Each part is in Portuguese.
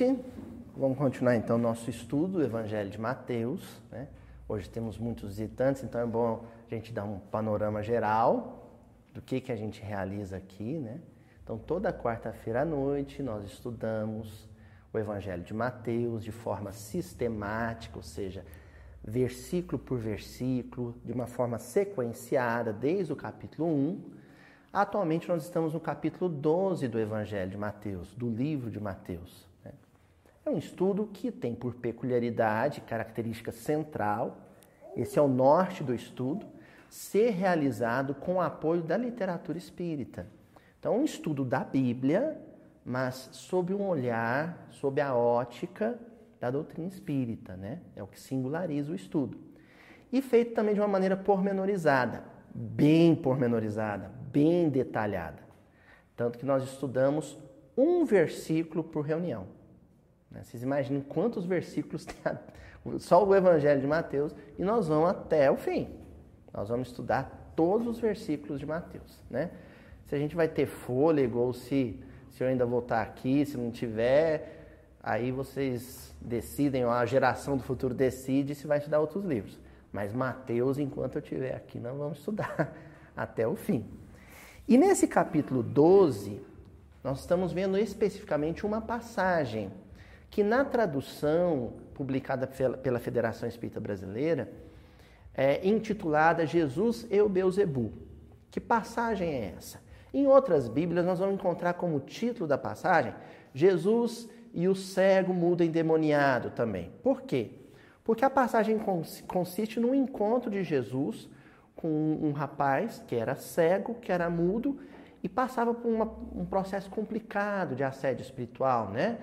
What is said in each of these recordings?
Noite. Vamos continuar então nosso estudo do Evangelho de Mateus. Né? Hoje temos muitos visitantes, então é bom a gente dar um panorama geral do que, que a gente realiza aqui. Né? Então, toda quarta-feira à noite nós estudamos o Evangelho de Mateus de forma sistemática, ou seja, versículo por versículo, de uma forma sequenciada, desde o capítulo 1. Atualmente nós estamos no capítulo 12 do Evangelho de Mateus, do livro de Mateus. É um estudo que tem por peculiaridade, característica central, esse é o norte do estudo, ser realizado com o apoio da literatura espírita. Então, um estudo da Bíblia, mas sob um olhar, sob a ótica da doutrina espírita, né? É o que singulariza o estudo. E feito também de uma maneira pormenorizada, bem pormenorizada, bem detalhada. Tanto que nós estudamos um versículo por reunião. Né? Vocês imaginem quantos versículos tem a... só o Evangelho de Mateus e nós vamos até o fim. Nós vamos estudar todos os versículos de Mateus, né? Se a gente vai ter fôlego ou se, se eu ainda vou estar aqui, se não tiver, aí vocês decidem, ou a geração do futuro decide se vai estudar outros livros. Mas Mateus, enquanto eu estiver aqui, nós vamos estudar até o fim. E nesse capítulo 12, nós estamos vendo especificamente uma passagem que na tradução publicada pela Federação Espírita Brasileira é intitulada Jesus e o Beuzebu. Que passagem é essa? Em outras Bíblias, nós vamos encontrar como título da passagem Jesus e o cego mudo endemoniado também. Por quê? Porque a passagem consiste num encontro de Jesus com um rapaz que era cego, que era mudo e passava por uma, um processo complicado de assédio espiritual, né?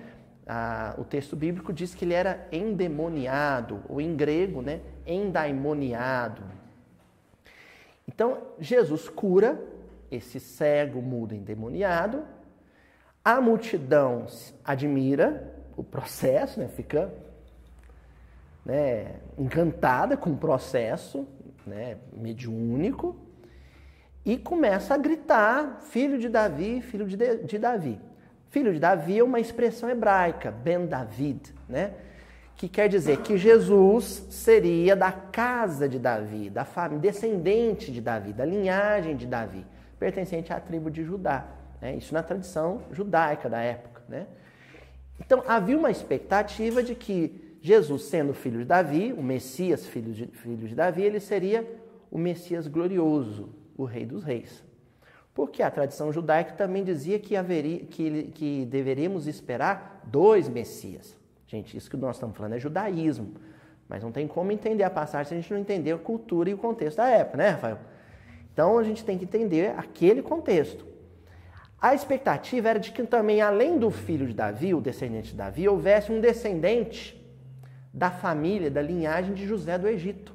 Ah, o texto bíblico diz que ele era endemoniado, ou em grego, né? Endaimoniado. Então, Jesus cura esse cego, mudo, endemoniado. A multidão admira o processo, né? fica né, encantada com o processo né, mediúnico e começa a gritar: Filho de Davi, filho de, de Davi. Filho de Davi é uma expressão hebraica, Ben David, né? que quer dizer que Jesus seria da casa de Davi, da família, descendente de Davi, da linhagem de Davi pertencente à tribo de Judá. Né? Isso na tradição judaica da época. Né? Então havia uma expectativa de que Jesus, sendo filho de Davi, o Messias, filho de, filho de Davi, ele seria o Messias glorioso, o Rei dos Reis. Porque a tradição judaica também dizia que, haveria, que, que deveríamos esperar dois Messias. Gente, isso que nós estamos falando é judaísmo. Mas não tem como entender a passagem se a gente não entender a cultura e o contexto da época, né, Rafael? Então a gente tem que entender aquele contexto. A expectativa era de que também, além do filho de Davi, o descendente de Davi, houvesse um descendente da família, da linhagem de José do Egito,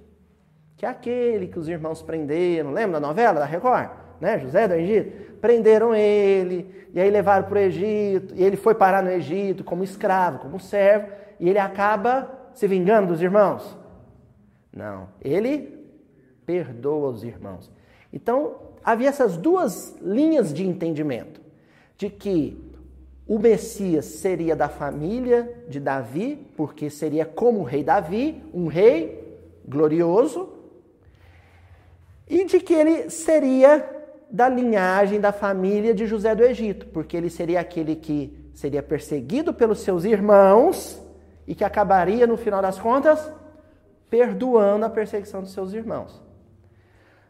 que é aquele que os irmãos prenderam. Lembra da novela da Record? Né? José do Egito? Prenderam ele, e aí levaram para o Egito, e ele foi parar no Egito como escravo, como servo, e ele acaba se vingando dos irmãos. Não, ele perdoa os irmãos. Então, havia essas duas linhas de entendimento: de que o Messias seria da família de Davi, porque seria como o rei Davi, um rei glorioso, e de que ele seria da linhagem da família de José do Egito, porque ele seria aquele que seria perseguido pelos seus irmãos e que acabaria, no final das contas, perdoando a perseguição dos seus irmãos.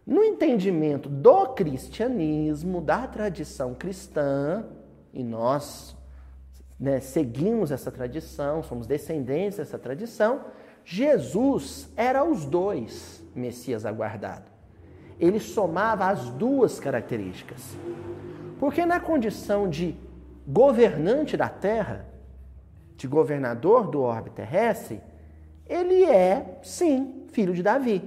No entendimento do cristianismo, da tradição cristã, e nós né, seguimos essa tradição, somos descendentes dessa tradição, Jesus era os dois Messias aguardado. Ele somava as duas características. Porque na condição de governante da terra, de governador do orbe terrestre, ele é, sim, filho de Davi.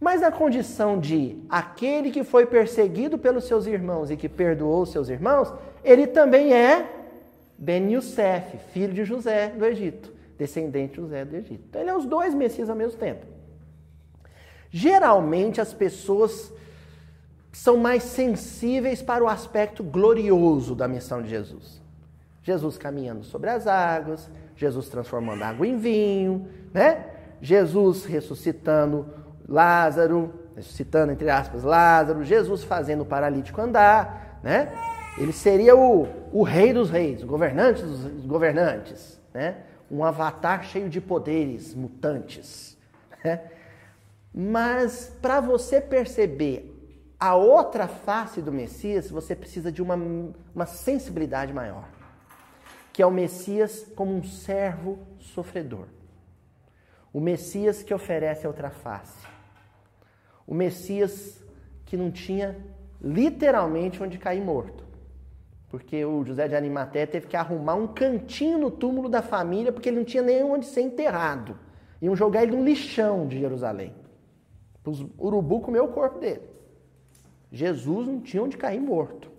Mas na condição de aquele que foi perseguido pelos seus irmãos e que perdoou seus irmãos, ele também é Ben Youssef, filho de José do Egito, descendente de José do Egito. Então ele é os dois Messias ao mesmo tempo. Geralmente as pessoas são mais sensíveis para o aspecto glorioso da missão de Jesus. Jesus caminhando sobre as águas, Jesus transformando água em vinho, né? Jesus ressuscitando Lázaro, ressuscitando entre aspas Lázaro, Jesus fazendo o paralítico andar, né? Ele seria o, o rei dos reis, o governante dos governantes, né? Um avatar cheio de poderes mutantes, né? Mas para você perceber a outra face do Messias, você precisa de uma, uma sensibilidade maior, que é o Messias como um servo sofredor. O Messias que oferece a outra face. O Messias que não tinha literalmente onde cair morto. Porque o José de Animaté teve que arrumar um cantinho no túmulo da família porque ele não tinha nem onde ser enterrado. Iam jogar ele no lixão de Jerusalém. Os urubu comeu o corpo dele. Jesus não tinha onde cair morto.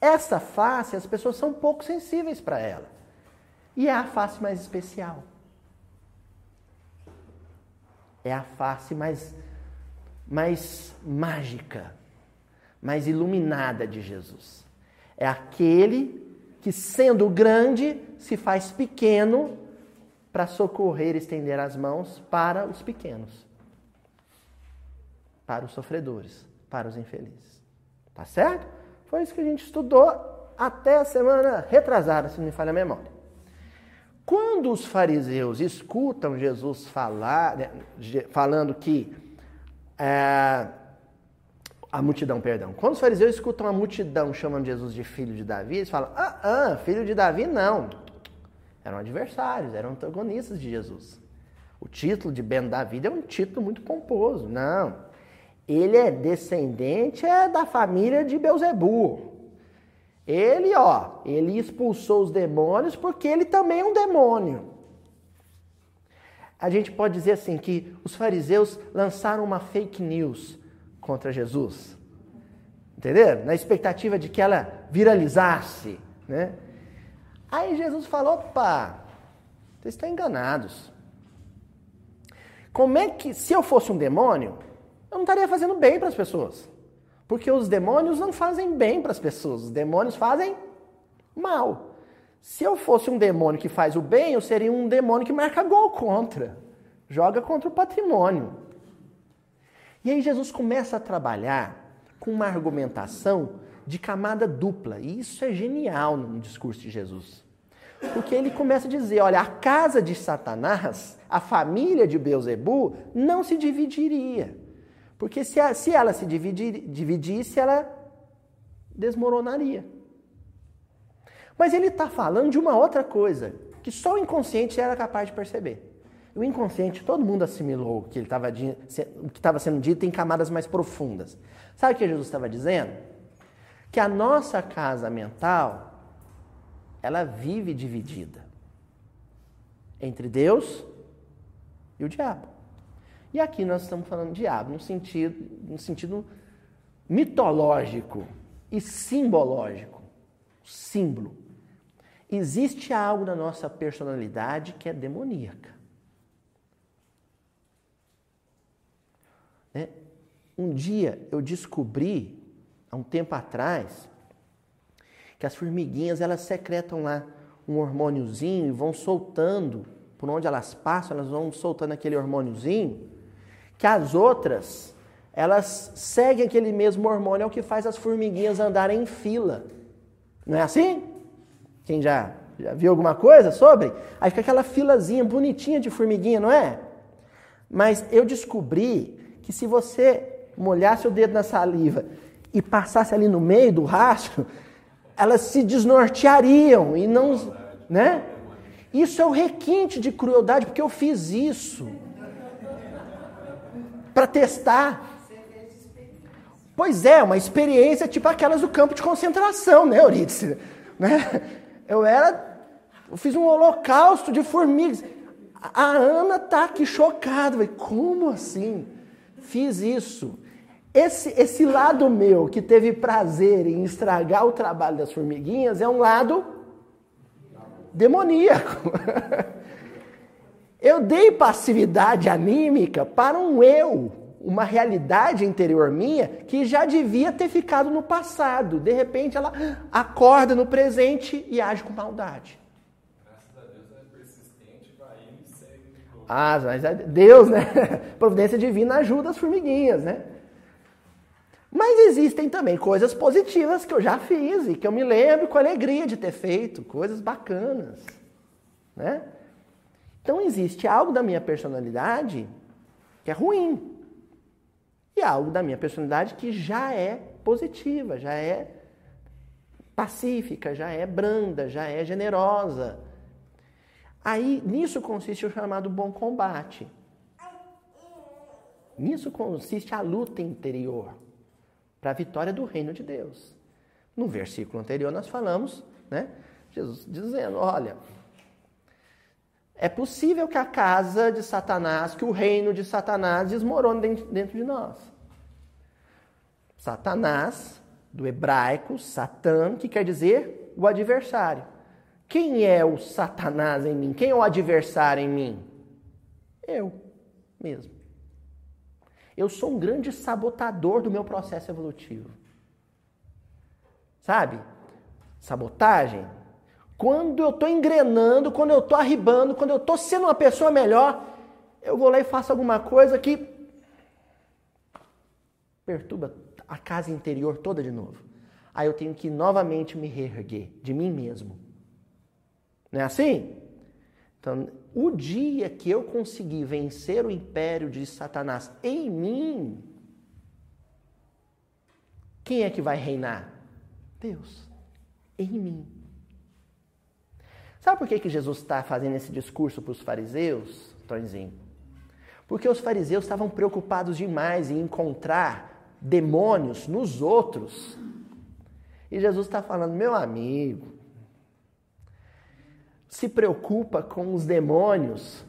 Essa face, as pessoas são pouco sensíveis para ela. E é a face mais especial. É a face mais, mais mágica, mais iluminada de Jesus. É aquele que, sendo grande, se faz pequeno para socorrer e estender as mãos para os pequenos, para os sofredores, para os infelizes. Tá certo? Foi isso que a gente estudou até a semana retrasada, se não me falha a memória. Quando os fariseus escutam Jesus falar, né, falando que é, a multidão, perdão. Quando os fariseus escutam a multidão chamando Jesus de filho de Davi, eles falam: ah, ah, filho de Davi não. Eram adversários, eram antagonistas de Jesus. O título de Ben Davi é um título muito pomposo. Não. Ele é descendente é da família de Beuzebu. Ele, ó, ele expulsou os demônios porque ele também é um demônio. A gente pode dizer assim que os fariseus lançaram uma fake news contra Jesus. Entendeu? Na expectativa de que ela viralizasse, né? Aí Jesus falou: opa, vocês estão enganados. Como é que, se eu fosse um demônio, eu não estaria fazendo bem para as pessoas? Porque os demônios não fazem bem para as pessoas, os demônios fazem mal. Se eu fosse um demônio que faz o bem, eu seria um demônio que marca gol contra, joga contra o patrimônio. E aí Jesus começa a trabalhar com uma argumentação de camada dupla, e isso é genial no discurso de Jesus. Porque ele começa a dizer: olha, a casa de Satanás, a família de Beuzebu, não se dividiria. Porque se, a, se ela se dividir, dividisse, ela desmoronaria. Mas ele está falando de uma outra coisa, que só o inconsciente era capaz de perceber. O inconsciente, todo mundo assimilou o que estava sendo dito em camadas mais profundas. Sabe o que Jesus estava dizendo? Que a nossa casa mental, ela vive dividida entre Deus e o diabo. E aqui nós estamos falando diabo no sentido, no sentido mitológico e simbológico. Símbolo. Existe algo na nossa personalidade que é demoníaca. Né? Um dia eu descobri, há um tempo atrás, que as formiguinhas elas secretam lá um hormôniozinho e vão soltando, por onde elas passam, elas vão soltando aquele hormôniozinho que as outras, elas seguem aquele mesmo hormônio, é o que faz as formiguinhas andarem em fila. Não é assim? Quem já, já viu alguma coisa sobre? Aí fica aquela filazinha bonitinha de formiguinha, não é? Mas eu descobri que se você molhasse o dedo na saliva e passasse ali no meio do rastro, elas se desnorteariam e não, né? Isso é o requinte de crueldade, porque eu fiz isso para testar. Pois é, uma experiência tipo aquelas do campo de concentração, né, Eurídice? Né? Eu era. Eu fiz um holocausto de formigas. A Ana tá aqui chocada. Como assim? Fiz isso. Esse, esse lado meu que teve prazer em estragar o trabalho das formiguinhas é um lado demoníaco. Eu dei passividade anímica para um eu, uma realidade interior minha que já devia ter ficado no passado. De repente ela acorda no presente e age com maldade. Graças a Deus ela é persistente, vai e segue. Ah, mas é Deus, né? Providência divina ajuda as formiguinhas, né? Mas existem também coisas positivas que eu já fiz e que eu me lembro com alegria de ter feito, coisas bacanas, né? Então existe algo da minha personalidade que é ruim. E algo da minha personalidade que já é positiva, já é pacífica, já é branda, já é generosa. Aí nisso consiste o chamado bom combate. Nisso consiste a luta interior para a vitória do reino de Deus. No versículo anterior nós falamos, né? Jesus dizendo: olha, é possível que a casa de Satanás, que o reino de Satanás desmorone dentro de nós. Satanás, do hebraico, Satã, que quer dizer o adversário. Quem é o Satanás em mim? Quem é o adversário em mim? Eu mesmo. Eu sou um grande sabotador do meu processo evolutivo. Sabe? Sabotagem. Quando eu estou engrenando, quando eu estou arribando, quando eu estou sendo uma pessoa melhor, eu vou lá e faço alguma coisa que perturba a casa interior toda de novo. Aí eu tenho que novamente me reerguer de mim mesmo. Não é assim? Então, o dia que eu conseguir vencer o império de Satanás em mim, quem é que vai reinar? Deus. Em mim. Sabe por que, que Jesus está fazendo esse discurso para os fariseus, Tonzinho? Porque os fariseus estavam preocupados demais em encontrar demônios nos outros. E Jesus está falando, meu amigo, se preocupa com os demônios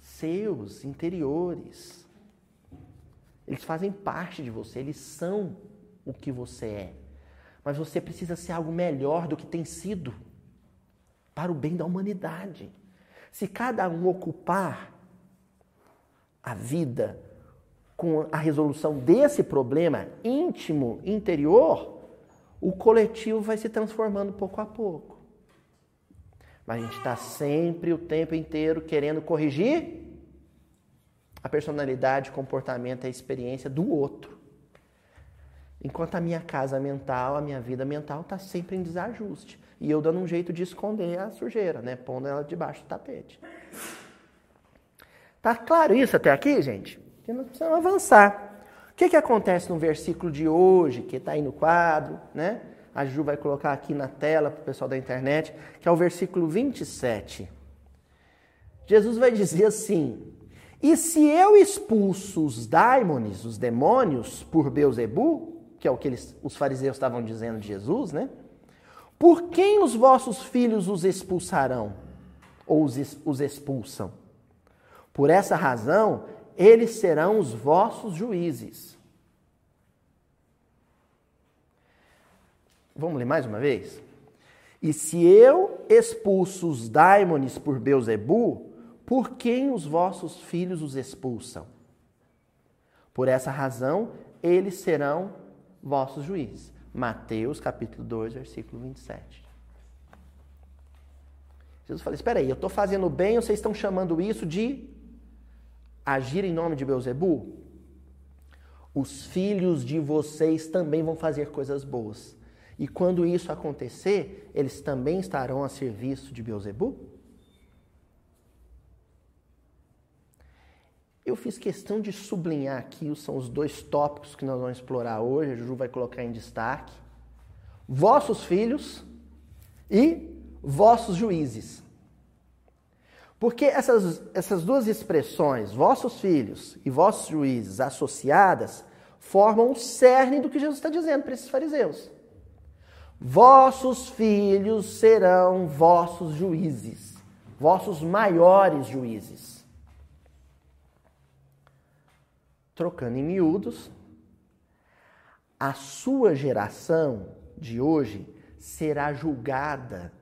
seus, interiores. Eles fazem parte de você, eles são o que você é. Mas você precisa ser algo melhor do que tem sido para o bem da humanidade. Se cada um ocupar a vida com a resolução desse problema íntimo, interior, o coletivo vai se transformando pouco a pouco. Mas a gente está sempre, o tempo inteiro, querendo corrigir a personalidade, o comportamento, a experiência do outro. Enquanto a minha casa mental, a minha vida mental está sempre em desajuste. E eu dando um jeito de esconder a sujeira, né? Pondo ela debaixo do tapete. Tá claro isso até aqui, gente? Porque nós precisamos avançar. O que, que acontece no versículo de hoje, que está aí no quadro, né? a Ju vai colocar aqui na tela para o pessoal da internet, que é o versículo 27. Jesus vai dizer assim: E se eu expulso os daimones, os demônios, por Beuzebu, que é o que eles, os fariseus estavam dizendo de Jesus, né? Por quem os vossos filhos os expulsarão? Ou os, expulsam? Por essa razão, eles serão os vossos juízes. Vamos ler mais uma vez? E se eu expulso os daimones por Beuzebu, por quem os vossos filhos os expulsam? Por essa razão, eles serão vossos juízes. Mateus capítulo 2, versículo 27. Jesus fala: Espera aí, eu estou fazendo bem, vocês estão chamando isso de agir em nome de Beuzebu? Os filhos de vocês também vão fazer coisas boas. E quando isso acontecer, eles também estarão a serviço de Beuzebu? Eu fiz questão de sublinhar aqui, são os dois tópicos que nós vamos explorar hoje, a Juju vai colocar em destaque. Vossos filhos e vossos juízes. Porque essas, essas duas expressões, vossos filhos e vossos juízes, associadas, formam o cerne do que Jesus está dizendo para esses fariseus. Vossos filhos serão vossos juízes, vossos maiores juízes. trocando em miúdos, a sua geração de hoje será julgada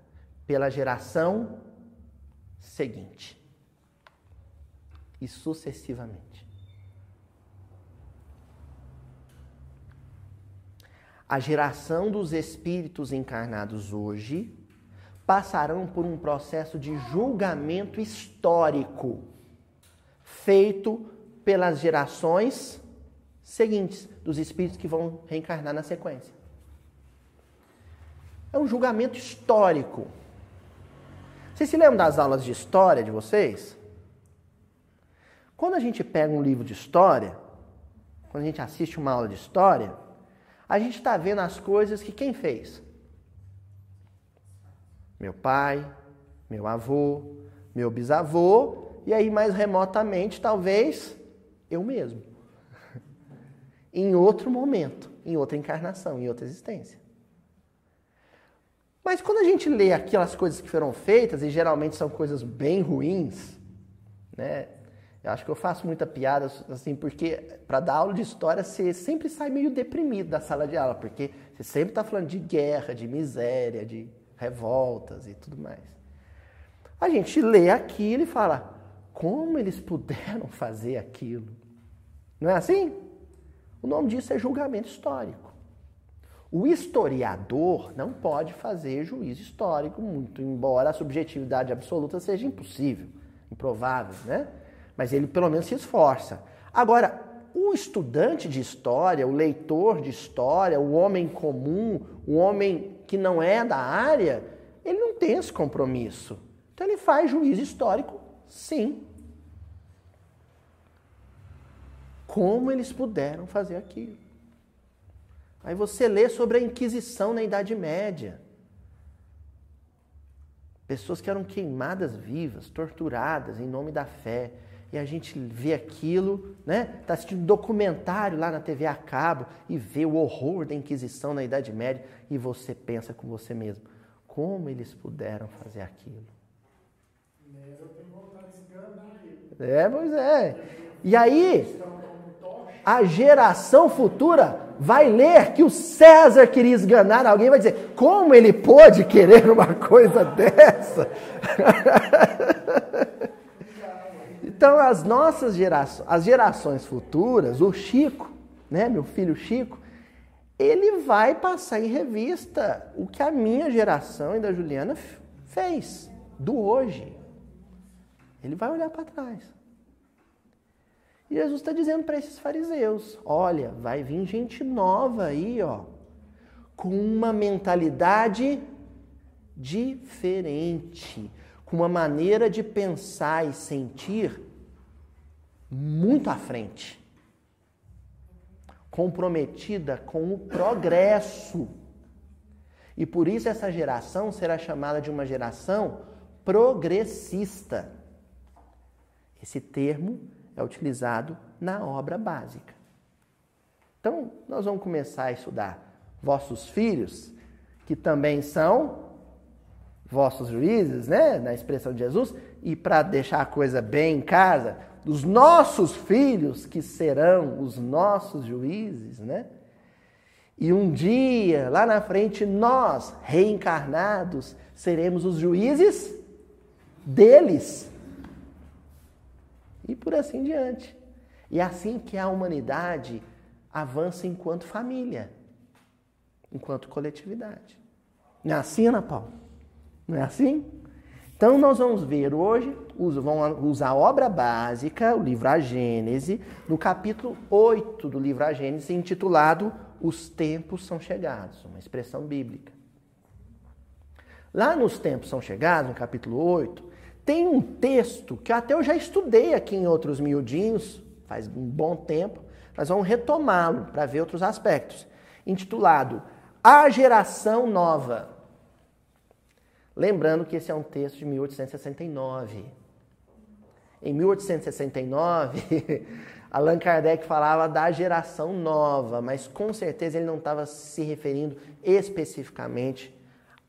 pela geração seguinte e sucessivamente. A geração dos espíritos encarnados hoje passarão por um processo de julgamento histórico feito pelas gerações seguintes dos espíritos que vão reencarnar na sequência. É um julgamento histórico. Vocês se lembram das aulas de história de vocês? Quando a gente pega um livro de história, quando a gente assiste uma aula de história, a gente está vendo as coisas que quem fez? Meu pai, meu avô, meu bisavô, e aí mais remotamente, talvez, eu mesmo. em outro momento, em outra encarnação, em outra existência. Mas quando a gente lê aquelas coisas que foram feitas, e geralmente são coisas bem ruins, né? Eu acho que eu faço muita piada, assim, porque para dar aula de história você sempre sai meio deprimido da sala de aula, porque você sempre está falando de guerra, de miséria, de revoltas e tudo mais. A gente lê aquilo e fala: como eles puderam fazer aquilo? Não é assim? O nome disso é julgamento histórico. O historiador não pode fazer juízo histórico, muito embora a subjetividade absoluta seja impossível, improvável, né? mas ele pelo menos se esforça. Agora, o estudante de história, o leitor de história, o homem comum, o homem que não é da área, ele não tem esse compromisso. Então ele faz juízo histórico, sim. Como eles puderam fazer aquilo? Aí você lê sobre a Inquisição na Idade Média. Pessoas que eram queimadas vivas, torturadas em nome da fé e a gente vê aquilo, né? Está assistindo documentário lá na TV a cabo e vê o horror da Inquisição na Idade Média e você pensa com você mesmo, como eles puderam fazer aquilo? É, pois é. E aí, a geração futura vai ler que o César queria esganar alguém vai dizer, como ele pôde querer uma coisa dessa? Então, as nossas gerações, as gerações futuras, o Chico, né, meu filho Chico, ele vai passar em revista o que a minha geração e da Juliana fez, do hoje. Ele vai olhar para trás. Jesus está dizendo para esses fariseus: olha, vai vir gente nova aí, ó, com uma mentalidade diferente, com uma maneira de pensar e sentir muito à frente. Comprometida com o progresso. E por isso essa geração será chamada de uma geração progressista. Esse termo é utilizado na obra básica. Então, nós vamos começar a estudar vossos filhos, que também são vossos juízes, né, na expressão de Jesus, e para deixar a coisa bem em casa, dos nossos filhos que serão os nossos juízes, né? E um dia, lá na frente, nós, reencarnados, seremos os juízes deles. E por assim diante. E é assim que a humanidade avança enquanto família, enquanto coletividade. Não é assim, Ana Paula? Não é assim? Então nós vamos ver hoje, vamos usar a obra básica, o livro A Gênese, no capítulo 8 do livro A Gênese, intitulado Os Tempos São Chegados, uma expressão bíblica. Lá nos Tempos São Chegados, no capítulo 8, tem um texto que até eu já estudei aqui em outros miudinhos, faz um bom tempo, nós vamos retomá-lo para ver outros aspectos, intitulado A Geração Nova. Lembrando que esse é um texto de 1869. Em 1869, Allan Kardec falava da geração nova, mas com certeza ele não estava se referindo especificamente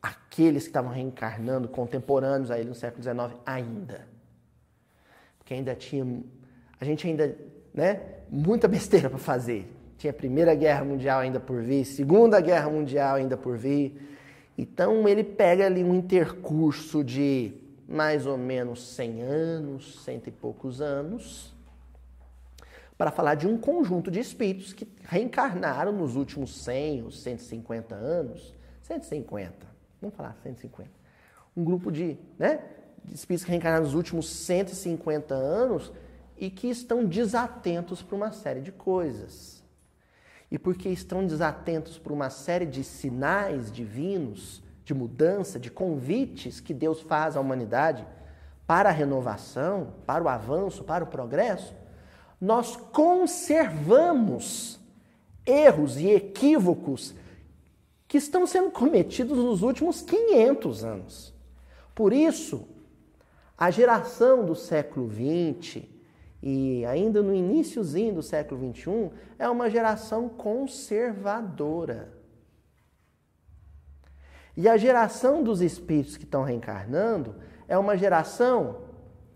àqueles que estavam reencarnando, contemporâneos a ele no século XIX ainda. Porque ainda tinha. A gente ainda. Né, muita besteira para fazer. Tinha a Primeira Guerra Mundial ainda por vir, Segunda Guerra Mundial ainda por vir então ele pega ali um intercurso de mais ou menos 100 anos, cento e poucos anos, para falar de um conjunto de espíritos que reencarnaram nos últimos 100 ou 150 anos. 150, vamos falar 150. Um grupo de, né, de espíritos que reencarnaram nos últimos 150 anos e que estão desatentos para uma série de coisas. E porque estão desatentos para uma série de sinais divinos, de mudança, de convites que Deus faz à humanidade para a renovação, para o avanço, para o progresso, nós conservamos erros e equívocos que estão sendo cometidos nos últimos 500 anos. Por isso, a geração do século XX e ainda no iníciozinho do século XXI é uma geração conservadora. E a geração dos espíritos que estão reencarnando é uma geração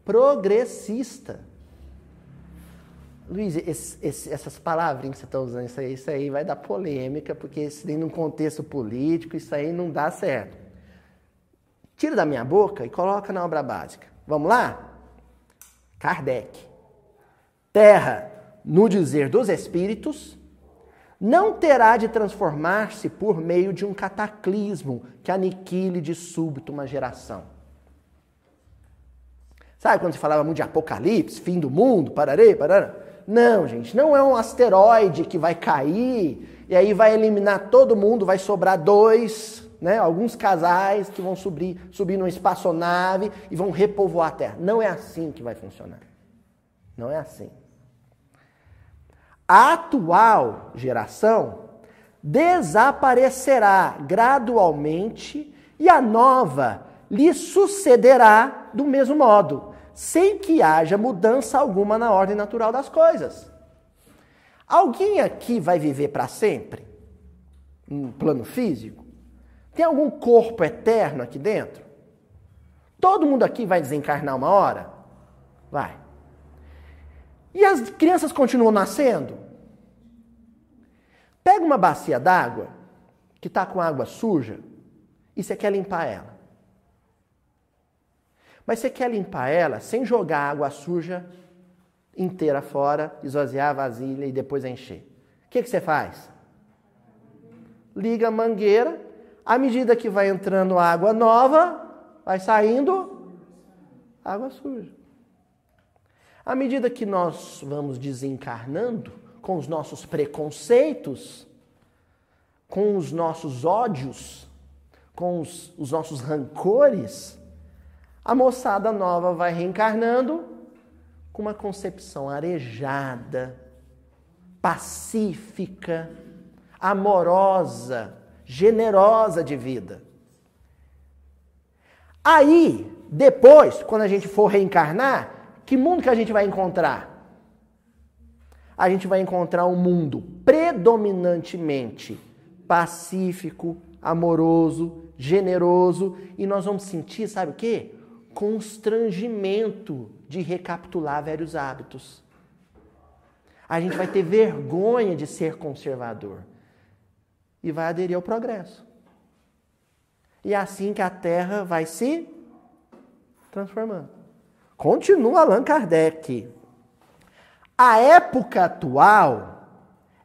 progressista. Luiz, esse, esse, essas palavrinhas que você está usando, isso aí, isso aí vai dar polêmica, porque isso num contexto político, isso aí não dá certo. Tira da minha boca e coloca na obra básica. Vamos lá? Kardec. Terra, no dizer dos espíritos, não terá de transformar-se por meio de um cataclismo que aniquile de súbito uma geração. Sabe quando se falava muito de apocalipse, fim do mundo, pararei, parará? Não, gente, não é um asteroide que vai cair e aí vai eliminar todo mundo, vai sobrar dois, né, alguns casais que vão subir, subir numa espaçonave e vão repovoar a Terra. Não é assim que vai funcionar. Não é assim. A atual geração desaparecerá gradualmente e a nova lhe sucederá do mesmo modo, sem que haja mudança alguma na ordem natural das coisas. Alguém aqui vai viver para sempre? No plano físico? Tem algum corpo eterno aqui dentro? Todo mundo aqui vai desencarnar uma hora? Vai. E as crianças continuam nascendo? Pega uma bacia d'água que está com água suja e você quer limpar ela. Mas você quer limpar ela sem jogar água suja inteira fora, esvaziar a vasilha e depois encher. O que, que você faz? Liga a mangueira, à medida que vai entrando água nova, vai saindo água suja. À medida que nós vamos desencarnando com os nossos preconceitos, com os nossos ódios, com os, os nossos rancores, a moçada nova vai reencarnando com uma concepção arejada, pacífica, amorosa, generosa de vida. Aí, depois, quando a gente for reencarnar, que mundo que a gente vai encontrar? A gente vai encontrar um mundo predominantemente pacífico, amoroso, generoso e nós vamos sentir, sabe o quê? Constrangimento de recapitular velhos hábitos. A gente vai ter vergonha de ser conservador e vai aderir ao progresso. E é assim que a Terra vai se transformando. Continua Allan Kardec. A época atual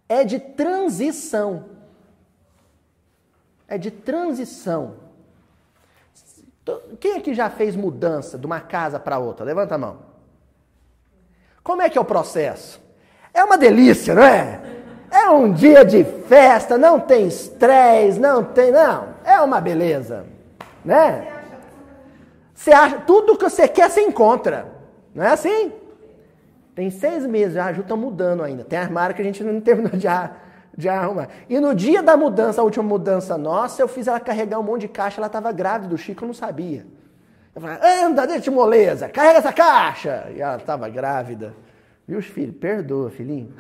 é de transição. É de transição. Quem aqui já fez mudança de uma casa para outra? Levanta a mão. Como é que é o processo? É uma delícia, não é? É um dia de festa, não tem estresse, não tem. Não, é uma beleza. Né? Você acha, tudo que você quer, você encontra. Não é assim? Tem seis meses, a Ju está mudando ainda. Tem armário que a gente não terminou de, de arrumar. E no dia da mudança, a última mudança nossa, eu fiz ela carregar um monte de caixa, ela estava grávida, o Chico não sabia. Eu falei, anda, deixa de moleza, carrega essa caixa. E ela estava grávida. Viu, filho? Perdoa, filhinho.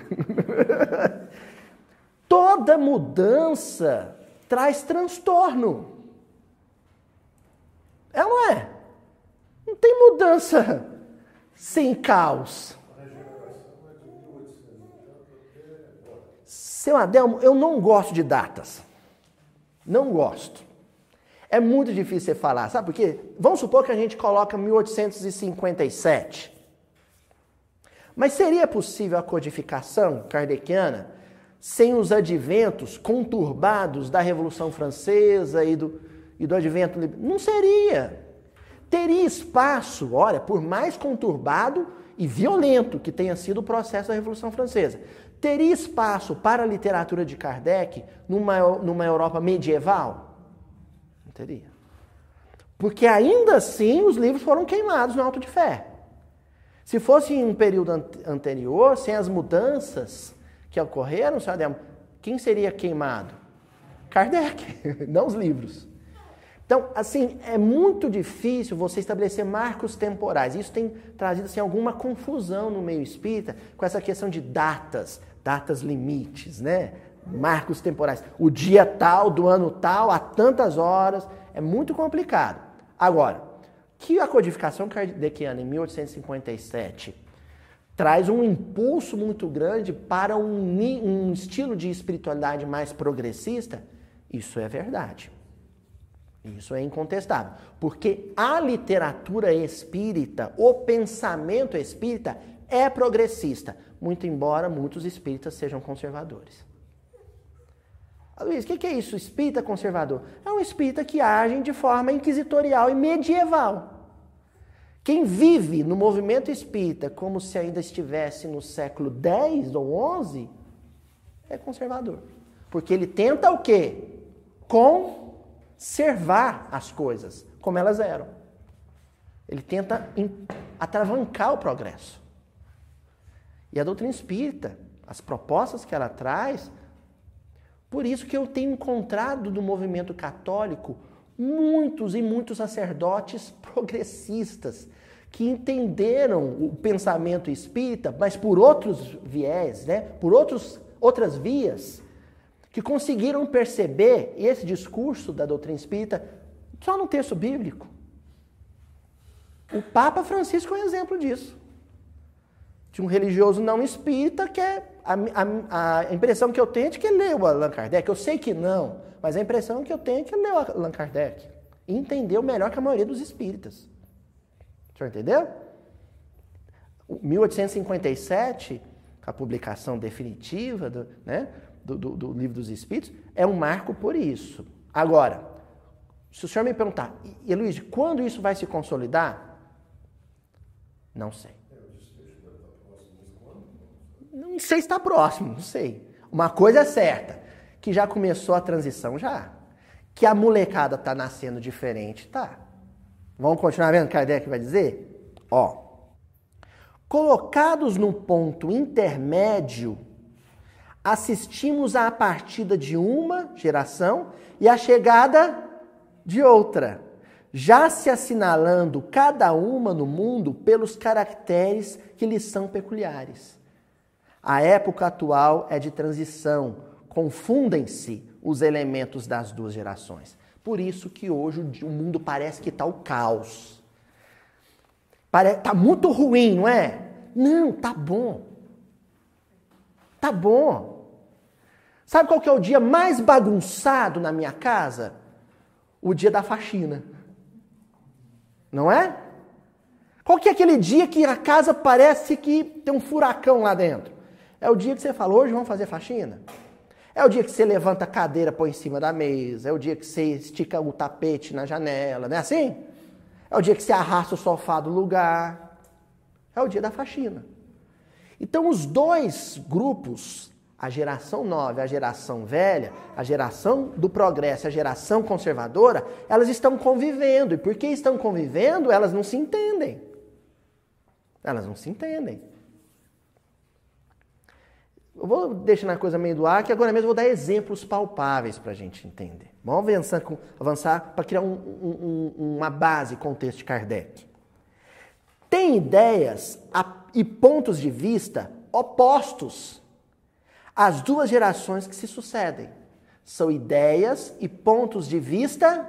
Toda mudança traz transtorno. É ou não é? Não tem mudança sem caos. Seu Adelmo, eu não gosto de datas. Não gosto. É muito difícil você falar, sabe por quê? Vamos supor que a gente coloca 1857. Mas seria possível a codificação kardeciana sem os adventos conturbados da Revolução Francesa e do, e do advento? Não seria. Teria espaço, olha, por mais conturbado e violento que tenha sido o processo da Revolução Francesa, teria espaço para a literatura de Kardec numa, numa Europa medieval? Não teria. Porque ainda assim os livros foram queimados no Alto de Fé. Se fosse em um período anterior, sem as mudanças que ocorreram, sabe, quem seria queimado? Kardec, não os livros. Então, assim, é muito difícil você estabelecer marcos temporais. Isso tem trazido assim, alguma confusão no meio espírita com essa questão de datas, datas limites, né? Marcos temporais. O dia tal, do ano tal, a tantas horas. É muito complicado. Agora, que a codificação kardeciana em 1857 traz um impulso muito grande para um, um estilo de espiritualidade mais progressista, isso é verdade. Isso é incontestável. Porque a literatura espírita, o pensamento espírita é progressista, muito embora muitos espíritas sejam conservadores. Luiz, o que é isso? Espírita conservador? É um espírita que age de forma inquisitorial e medieval. Quem vive no movimento espírita como se ainda estivesse no século X ou XI é conservador. Porque ele tenta o quê? Conservar as coisas como elas eram. Ele tenta atravancar o progresso. E a doutrina espírita, as propostas que ela traz, por isso que eu tenho encontrado no movimento católico muitos e muitos sacerdotes progressistas que entenderam o pensamento espírita, mas por outros viés, né? por outros, outras vias, que conseguiram perceber esse discurso da doutrina espírita só no texto bíblico. O Papa Francisco é um exemplo disso. De um religioso não espírita que é a, a, a, impressão que eu tenho é de que leu Allan Kardec. Eu sei que não, mas a impressão que eu tenho é que leu Allan Kardec. E entendeu melhor que a maioria dos espíritas. O senhor entendeu? 1857, a publicação definitiva do, né, do, do, do Livro dos Espíritos, é um marco por isso. Agora, se o senhor me perguntar, e Luiz, quando isso vai se consolidar? Não sei. Não sei se está próximo, não sei. Uma coisa é certa, que já começou a transição já. Que a molecada está nascendo diferente, tá. Vamos continuar vendo o que Kardec vai dizer? Ó. Colocados no ponto intermédio, assistimos à partida de uma geração e à chegada de outra, já se assinalando cada uma no mundo pelos caracteres que lhes são peculiares. A época atual é de transição, confundem-se os elementos das duas gerações. Por isso que hoje o mundo parece que está o caos. Está muito ruim, não é? Não, tá bom. Tá bom. Sabe qual que é o dia mais bagunçado na minha casa? O dia da faxina. Não é? Qual que é aquele dia que a casa parece que tem um furacão lá dentro? É o dia que você fala, hoje vamos fazer faxina? É o dia que você levanta a cadeira, põe em cima da mesa. É o dia que você estica o tapete na janela, não é assim? É o dia que você arrasta o sofá do lugar. É o dia da faxina. Então, os dois grupos, a geração nova a geração velha, a geração do progresso a geração conservadora, elas estão convivendo. E porque estão convivendo, elas não se entendem. Elas não se entendem. Eu vou deixar a coisa meio do ar, que agora mesmo vou dar exemplos palpáveis para a gente entender. Vamos avançar, avançar para criar um, um, uma base com o texto de Kardec. Tem ideias e pontos de vista opostos às duas gerações que se sucedem. São ideias e pontos de vista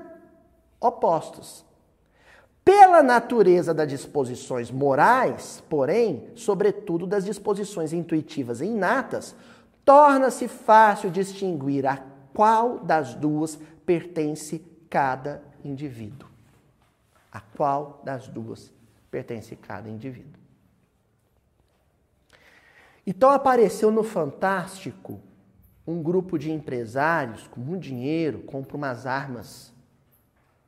opostos. Pela natureza das disposições morais, porém, sobretudo das disposições intuitivas e inatas, torna-se fácil distinguir a qual das duas pertence cada indivíduo. A qual das duas pertence cada indivíduo. Então apareceu no Fantástico um grupo de empresários com muito dinheiro, compra umas armas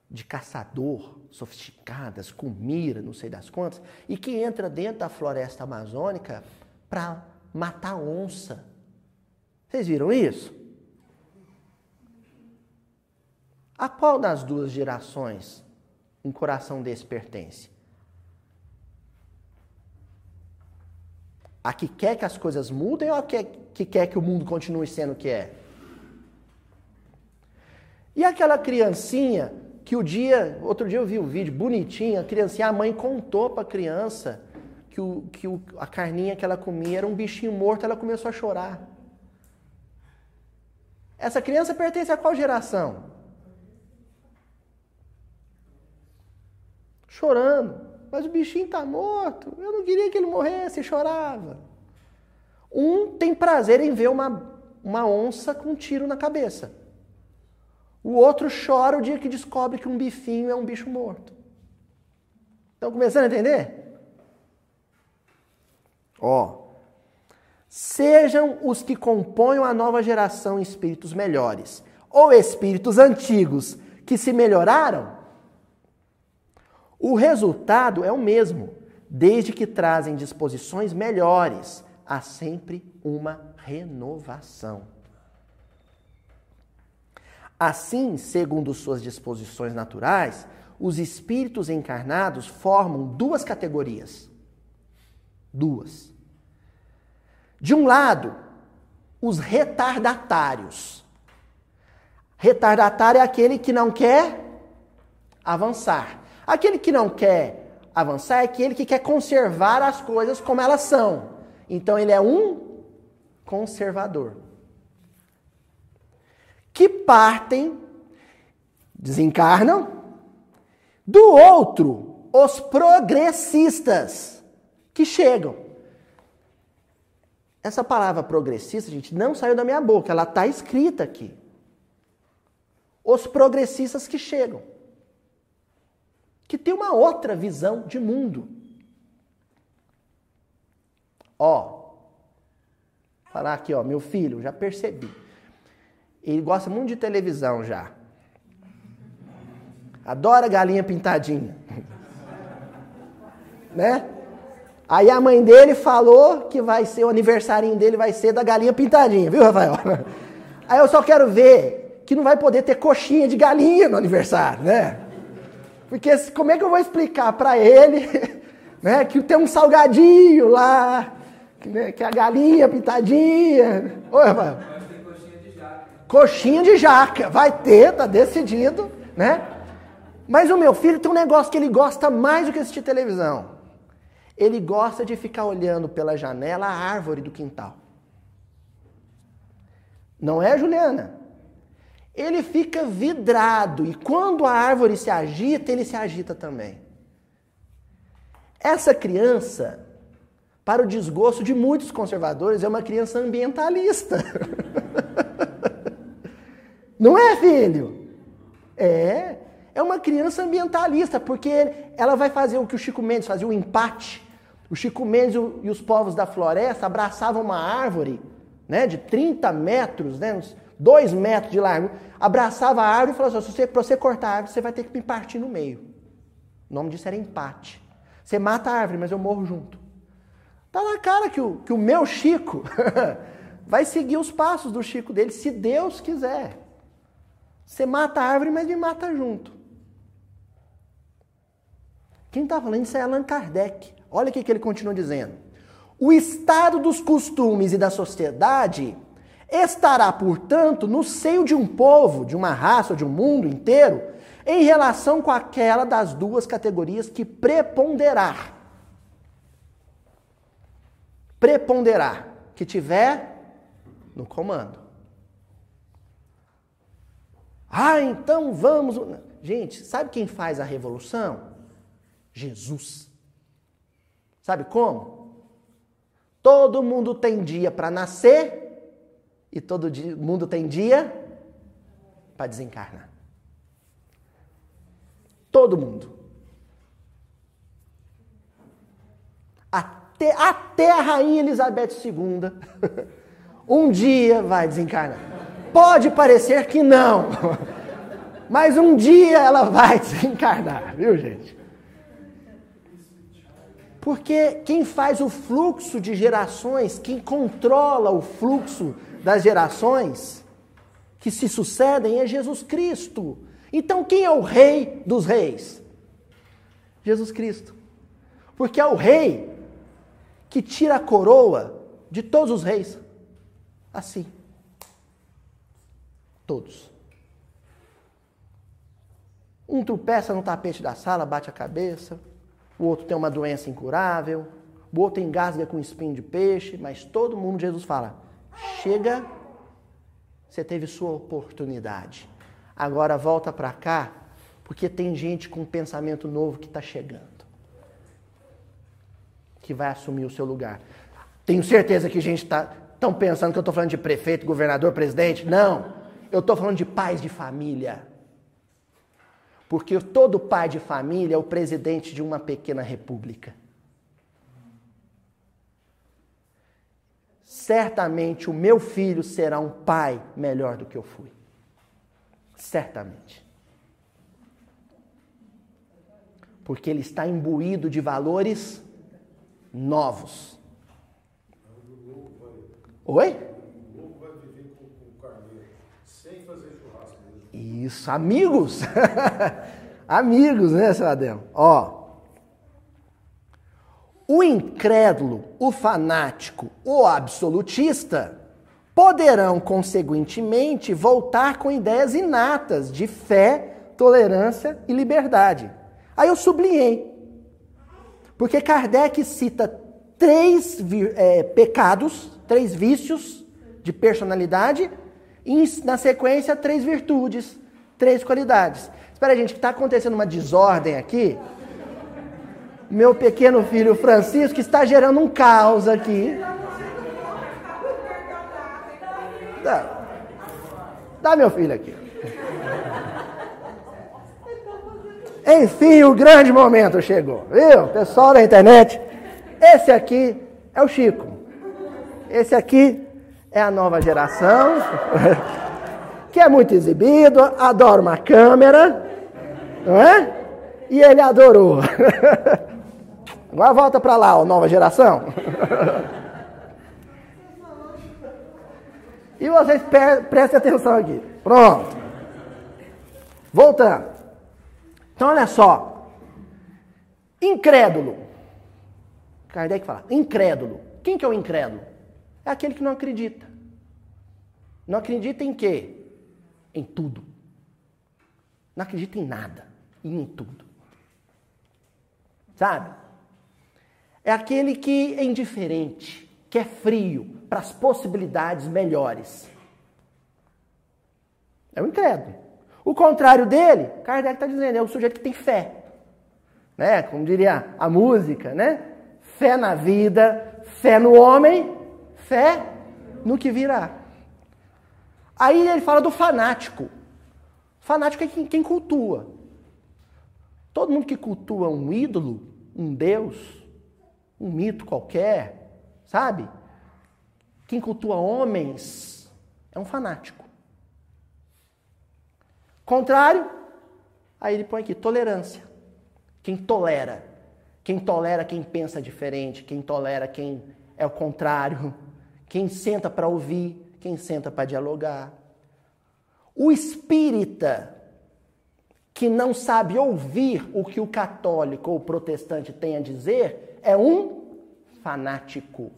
de caçador sofisticadas, com mira, não sei das quantas, e que entra dentro da floresta amazônica para matar onça. Vocês viram isso? A qual das duas gerações um coração desse pertence? A que quer que as coisas mudem ou a que, que quer que o mundo continue sendo o que é? E aquela criancinha que o dia, outro dia eu vi o um vídeo bonitinho, a criancinha, a mãe contou para a criança que, o, que o, a carninha que ela comia era um bichinho morto, ela começou a chorar. Essa criança pertence a qual geração? Chorando. Mas o bichinho está morto. Eu não queria que ele morresse, chorava. Um tem prazer em ver uma, uma onça com um tiro na cabeça. O outro chora o dia que descobre que um bifinho é um bicho morto. Estão começando a entender? Ó. Sejam os que compõem a nova geração espíritos melhores, ou espíritos antigos que se melhoraram, o resultado é o mesmo, desde que trazem disposições melhores, há sempre uma renovação. Assim, segundo suas disposições naturais, os espíritos encarnados formam duas categorias. Duas. De um lado, os retardatários. Retardatário é aquele que não quer avançar. Aquele que não quer avançar é aquele que quer conservar as coisas como elas são. Então ele é um conservador. Que partem, desencarnam, do outro, os progressistas, que chegam. Essa palavra progressista, gente, não saiu da minha boca, ela está escrita aqui. Os progressistas que chegam que tem uma outra visão de mundo. Ó, falar aqui, ó, meu filho, já percebi. Ele gosta muito de televisão já. Adora galinha pintadinha. né? Aí a mãe dele falou que vai ser o aniversário dele vai ser da galinha pintadinha, viu, Rafael? Aí eu só quero ver que não vai poder ter coxinha de galinha no aniversário, né? Porque como é que eu vou explicar para ele né, que tem um salgadinho lá, né, que é a galinha pintadinha. Oi, Rafael. Coxinha de jaca. Vai ter, tá decidido, né? Mas o meu filho tem um negócio que ele gosta mais do que assistir televisão. Ele gosta de ficar olhando pela janela a árvore do quintal. Não é, Juliana? ele fica vidrado e quando a árvore se agita, ele se agita também. Essa criança, para o desgosto de muitos conservadores, é uma criança ambientalista. Não é, filho? É. É uma criança ambientalista, porque ela vai fazer o que o Chico Mendes fazia, o empate. O Chico Mendes e os povos da floresta abraçavam uma árvore né, de 30 metros, né, uns dois metros de largo, abraçava a árvore e falava assim: para você cortar a árvore, você vai ter que me partir no meio. O nome disso era empate. Você mata a árvore, mas eu morro junto. Tá na cara que o, que o meu Chico vai seguir os passos do Chico dele, se Deus quiser. Você mata a árvore, mas me mata junto. Quem está falando isso é Allan Kardec. Olha o que ele continua dizendo. O estado dos costumes e da sociedade estará, portanto, no seio de um povo, de uma raça, de um mundo inteiro, em relação com aquela das duas categorias que preponderar. Preponderar, que tiver no comando. Ah, então vamos. Gente, sabe quem faz a revolução? Jesus. Sabe como? Todo mundo tem dia para nascer e todo dia, mundo tem dia para desencarnar. Todo mundo. Até, até a rainha Elizabeth II, um dia vai desencarnar. Pode parecer que não, mas um dia ela vai desencarnar, viu gente? Porque quem faz o fluxo de gerações, quem controla o fluxo das gerações que se sucedem é Jesus Cristo. Então quem é o rei dos reis? Jesus Cristo. Porque é o rei que tira a coroa de todos os reis. Assim. Todos. Um tropeça no tapete da sala, bate a cabeça o outro tem uma doença incurável, o outro engasga com espinho de peixe, mas todo mundo, Jesus fala: chega, você teve sua oportunidade. Agora volta para cá, porque tem gente com pensamento novo que está chegando, que vai assumir o seu lugar. Tenho certeza que gente está tão pensando que eu estou falando de prefeito, governador, presidente. Não, eu estou falando de pais de família porque todo pai de família é o presidente de uma pequena república. Certamente o meu filho será um pai melhor do que eu fui. Certamente. Porque ele está imbuído de valores novos. Oi? Isso, amigos. amigos, né, seu Adel? Ó. O incrédulo, o fanático, o absolutista poderão, consequentemente, voltar com ideias inatas de fé, tolerância e liberdade. Aí eu sublinhei. Porque Kardec cita três é, pecados, três vícios de personalidade e, na sequência, três virtudes, três qualidades. Espera gente, que está acontecendo uma desordem aqui. Meu pequeno filho Francisco está gerando um caos aqui. Dá, Dá meu filho aqui. Enfim, o grande momento chegou, viu? Pessoal da internet, esse aqui é o Chico. Esse aqui é a nova geração, que é muito exibido, adora uma câmera, não é? E ele adorou. Agora volta para lá, ó, nova geração. E vocês prestem atenção aqui. Pronto. Voltando. Então, olha só. Incrédulo. Kardec fala, incrédulo. Quem que é o incrédulo? É aquele que não acredita. Não acredita em quê? Em tudo. Não acredita em nada e em tudo. Sabe? É aquele que é indiferente, que é frio para as possibilidades melhores. É o incrédulo. O contrário dele, Kardec está dizendo, é o sujeito que tem fé. Né? Como diria a música, né? Fé na vida, fé no homem fé no que virá. Aí ele fala do fanático. Fanático é quem, quem cultua. Todo mundo que cultua um ídolo, um deus, um mito qualquer, sabe? Quem cultua homens é um fanático. Contrário, aí ele põe aqui tolerância. Quem tolera. Quem tolera quem pensa diferente, quem tolera quem é o contrário, quem senta para ouvir, quem senta para dialogar. O espírita que não sabe ouvir o que o católico ou o protestante tem a dizer é um fanático.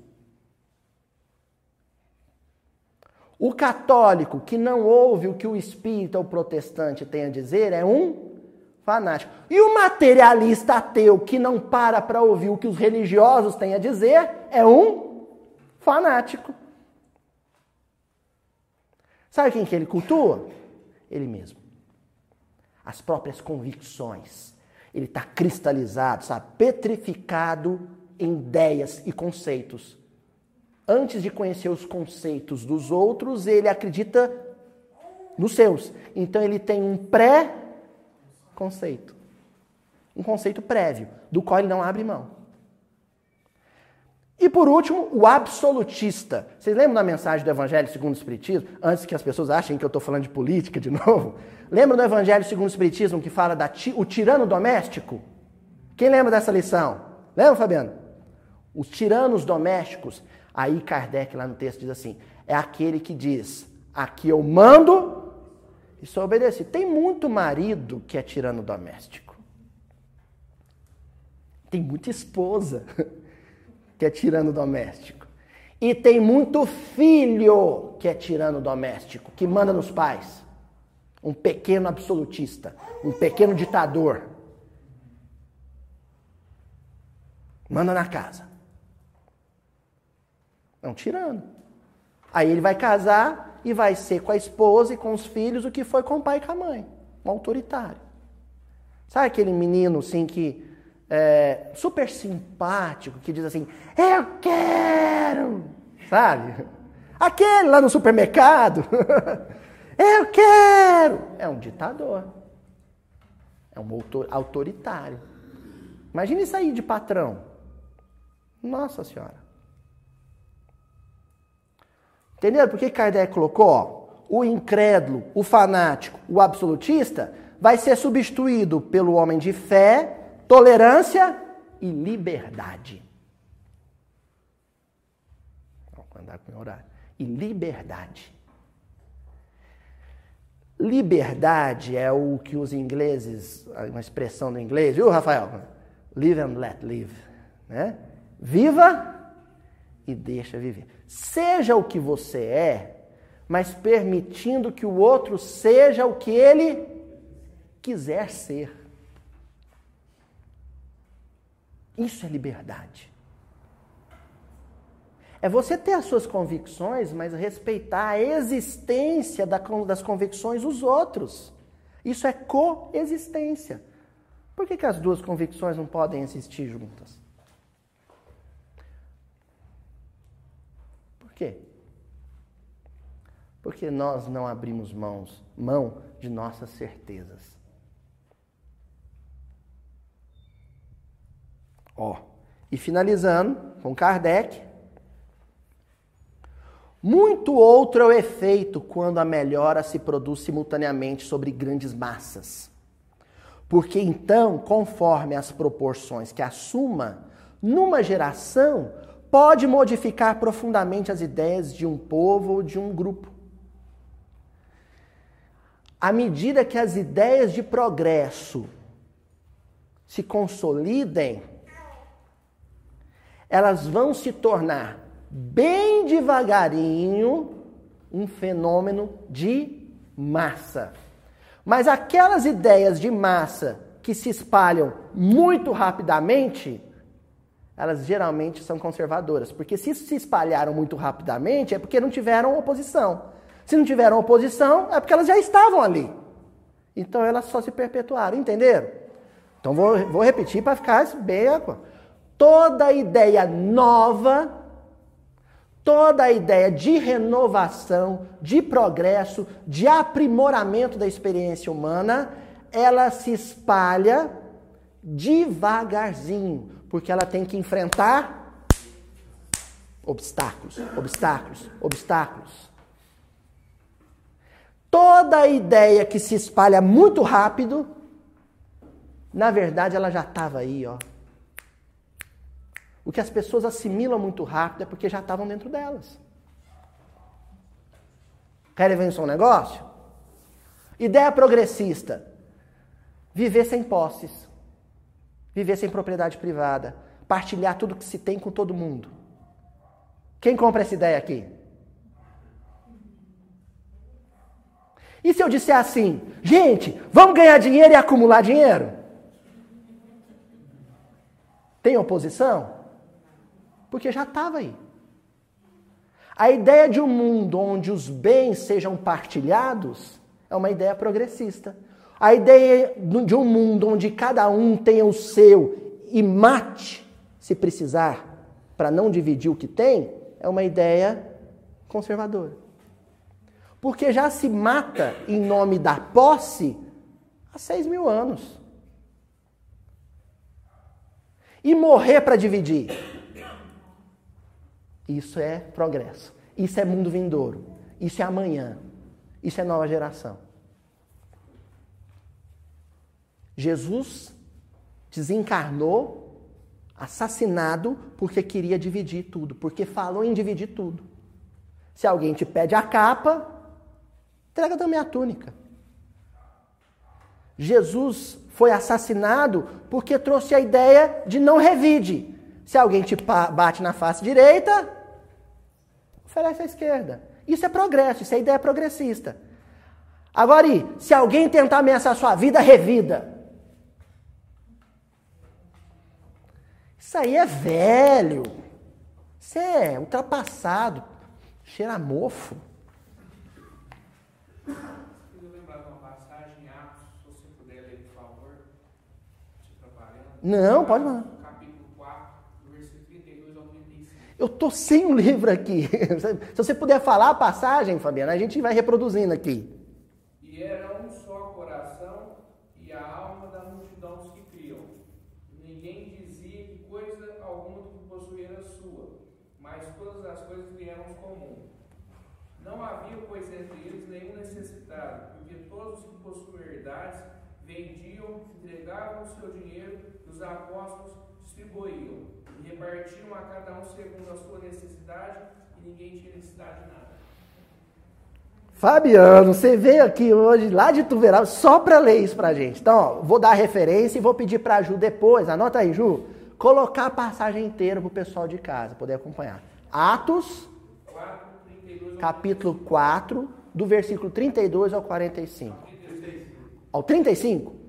O católico que não ouve o que o espírita ou protestante tem a dizer é um fanático. E o materialista ateu que não para para ouvir o que os religiosos têm a dizer é um fanático. Sabe quem que ele cultua? Ele mesmo. As próprias convicções. Ele está cristalizado, sabe? Petrificado em ideias e conceitos. Antes de conhecer os conceitos dos outros, ele acredita nos seus. Então ele tem um pré-conceito. Um conceito prévio, do qual ele não abre mão. E por último, o absolutista. Vocês lembram da mensagem do Evangelho segundo o Espiritismo? Antes que as pessoas achem que eu estou falando de política de novo. Lembra do Evangelho segundo o Espiritismo que fala da o tirano doméstico? Quem lembra dessa lição? Lembra, Fabiano? Os tiranos domésticos. Aí Kardec lá no texto diz assim: é aquele que diz, aqui eu mando e sou obedecido. Tem muito marido que é tirano doméstico. Tem muita esposa que é tirano doméstico. E tem muito filho que é tirano doméstico, que manda nos pais. Um pequeno absolutista, um pequeno ditador. Manda na casa. É um tirano. Aí ele vai casar e vai ser com a esposa e com os filhos o que foi com o pai e com a mãe. Um autoritário. Sabe aquele menino assim que é, super simpático que diz assim: Eu quero! Sabe? Aquele lá no supermercado. Eu quero! É um ditador. É um autoritário. Imagina isso aí de patrão. Nossa Senhora. Entendeu? Por que Kardec colocou? Ó, o incrédulo, o fanático, o absolutista vai ser substituído pelo homem de fé, tolerância e liberdade. Vou andar com horário. E liberdade. Liberdade é o que os ingleses, uma expressão do inglês, viu, Rafael? Live and let live. Né? Viva e deixa viver. Seja o que você é, mas permitindo que o outro seja o que ele quiser ser. Isso é liberdade. É você ter as suas convicções, mas respeitar a existência das convicções dos outros. Isso é coexistência. Por que, que as duas convicções não podem existir juntas? Por quê? Porque nós não abrimos mãos, mão de nossas certezas. Ó, e finalizando com Kardec, muito outro é o efeito quando a melhora se produz simultaneamente sobre grandes massas. Porque então, conforme as proporções que assuma, numa geração, pode modificar profundamente as ideias de um povo ou de um grupo. À medida que as ideias de progresso se consolidem, elas vão se tornar bem devagarinho um fenômeno de massa. Mas aquelas ideias de massa que se espalham muito rapidamente, elas geralmente são conservadoras. Porque se se espalharam muito rapidamente, é porque não tiveram oposição. Se não tiveram oposição, é porque elas já estavam ali. Então elas só se perpetuaram, entenderam? Então vou, vou repetir para ficar bem. Toda ideia nova, toda ideia de renovação, de progresso, de aprimoramento da experiência humana, ela se espalha devagarzinho, porque ela tem que enfrentar obstáculos, obstáculos, obstáculos. Toda ideia que se espalha muito rápido, na verdade ela já estava aí, ó o que as pessoas assimilam muito rápido é porque já estavam dentro delas. Querem vencer um negócio? Ideia progressista. Viver sem posses. Viver sem propriedade privada. Partilhar tudo que se tem com todo mundo. Quem compra essa ideia aqui? E se eu disser assim, gente, vamos ganhar dinheiro e acumular dinheiro? Tem oposição? Porque já estava aí. A ideia de um mundo onde os bens sejam partilhados é uma ideia progressista. A ideia de um mundo onde cada um tenha o seu e mate, se precisar, para não dividir o que tem, é uma ideia conservadora. Porque já se mata em nome da posse há seis mil anos. E morrer para dividir Isso é progresso. Isso é mundo vindouro. Isso é amanhã. Isso é nova geração. Jesus desencarnou, assassinado, porque queria dividir tudo, porque falou em dividir tudo. Se alguém te pede a capa, entrega também a túnica. Jesus foi assassinado porque trouxe a ideia de não revide. Se alguém te bate na face direita, oferece à esquerda. Isso é progresso, isso é ideia progressista. Agora, se alguém tentar ameaçar a sua vida, revida. Isso aí é velho. Isso é ultrapassado. Cheira a mofo. Não, pode mandar. Capítulo 4, versículo 32 ao 35. Eu tô sem um livro aqui. Se você puder falar a passagem, Fabiana, a gente vai reproduzindo aqui. E era um só coração e a alma da multidão que criam. Ninguém dizia que coisa alguma que possuía sua, mas todas as coisas vieram comum. Não havia, pois, entre eles nenhum necessitado, porque todos os que possuem herdades vendiam, entregavam o seu dinheiro os apóstolos distribuíam repartiam a cada um segundo a sua necessidade e ninguém tinha necessidade de nada. Fabiano, você veio aqui hoje lá de Tuveral só para ler isso para gente. Então, ó, vou dar a referência e vou pedir para a Ju depois, anota aí, Ju, colocar a passagem inteira para o pessoal de casa poder acompanhar. Atos, 4, 32, capítulo 4, do versículo 32 ao 45. Ao 35?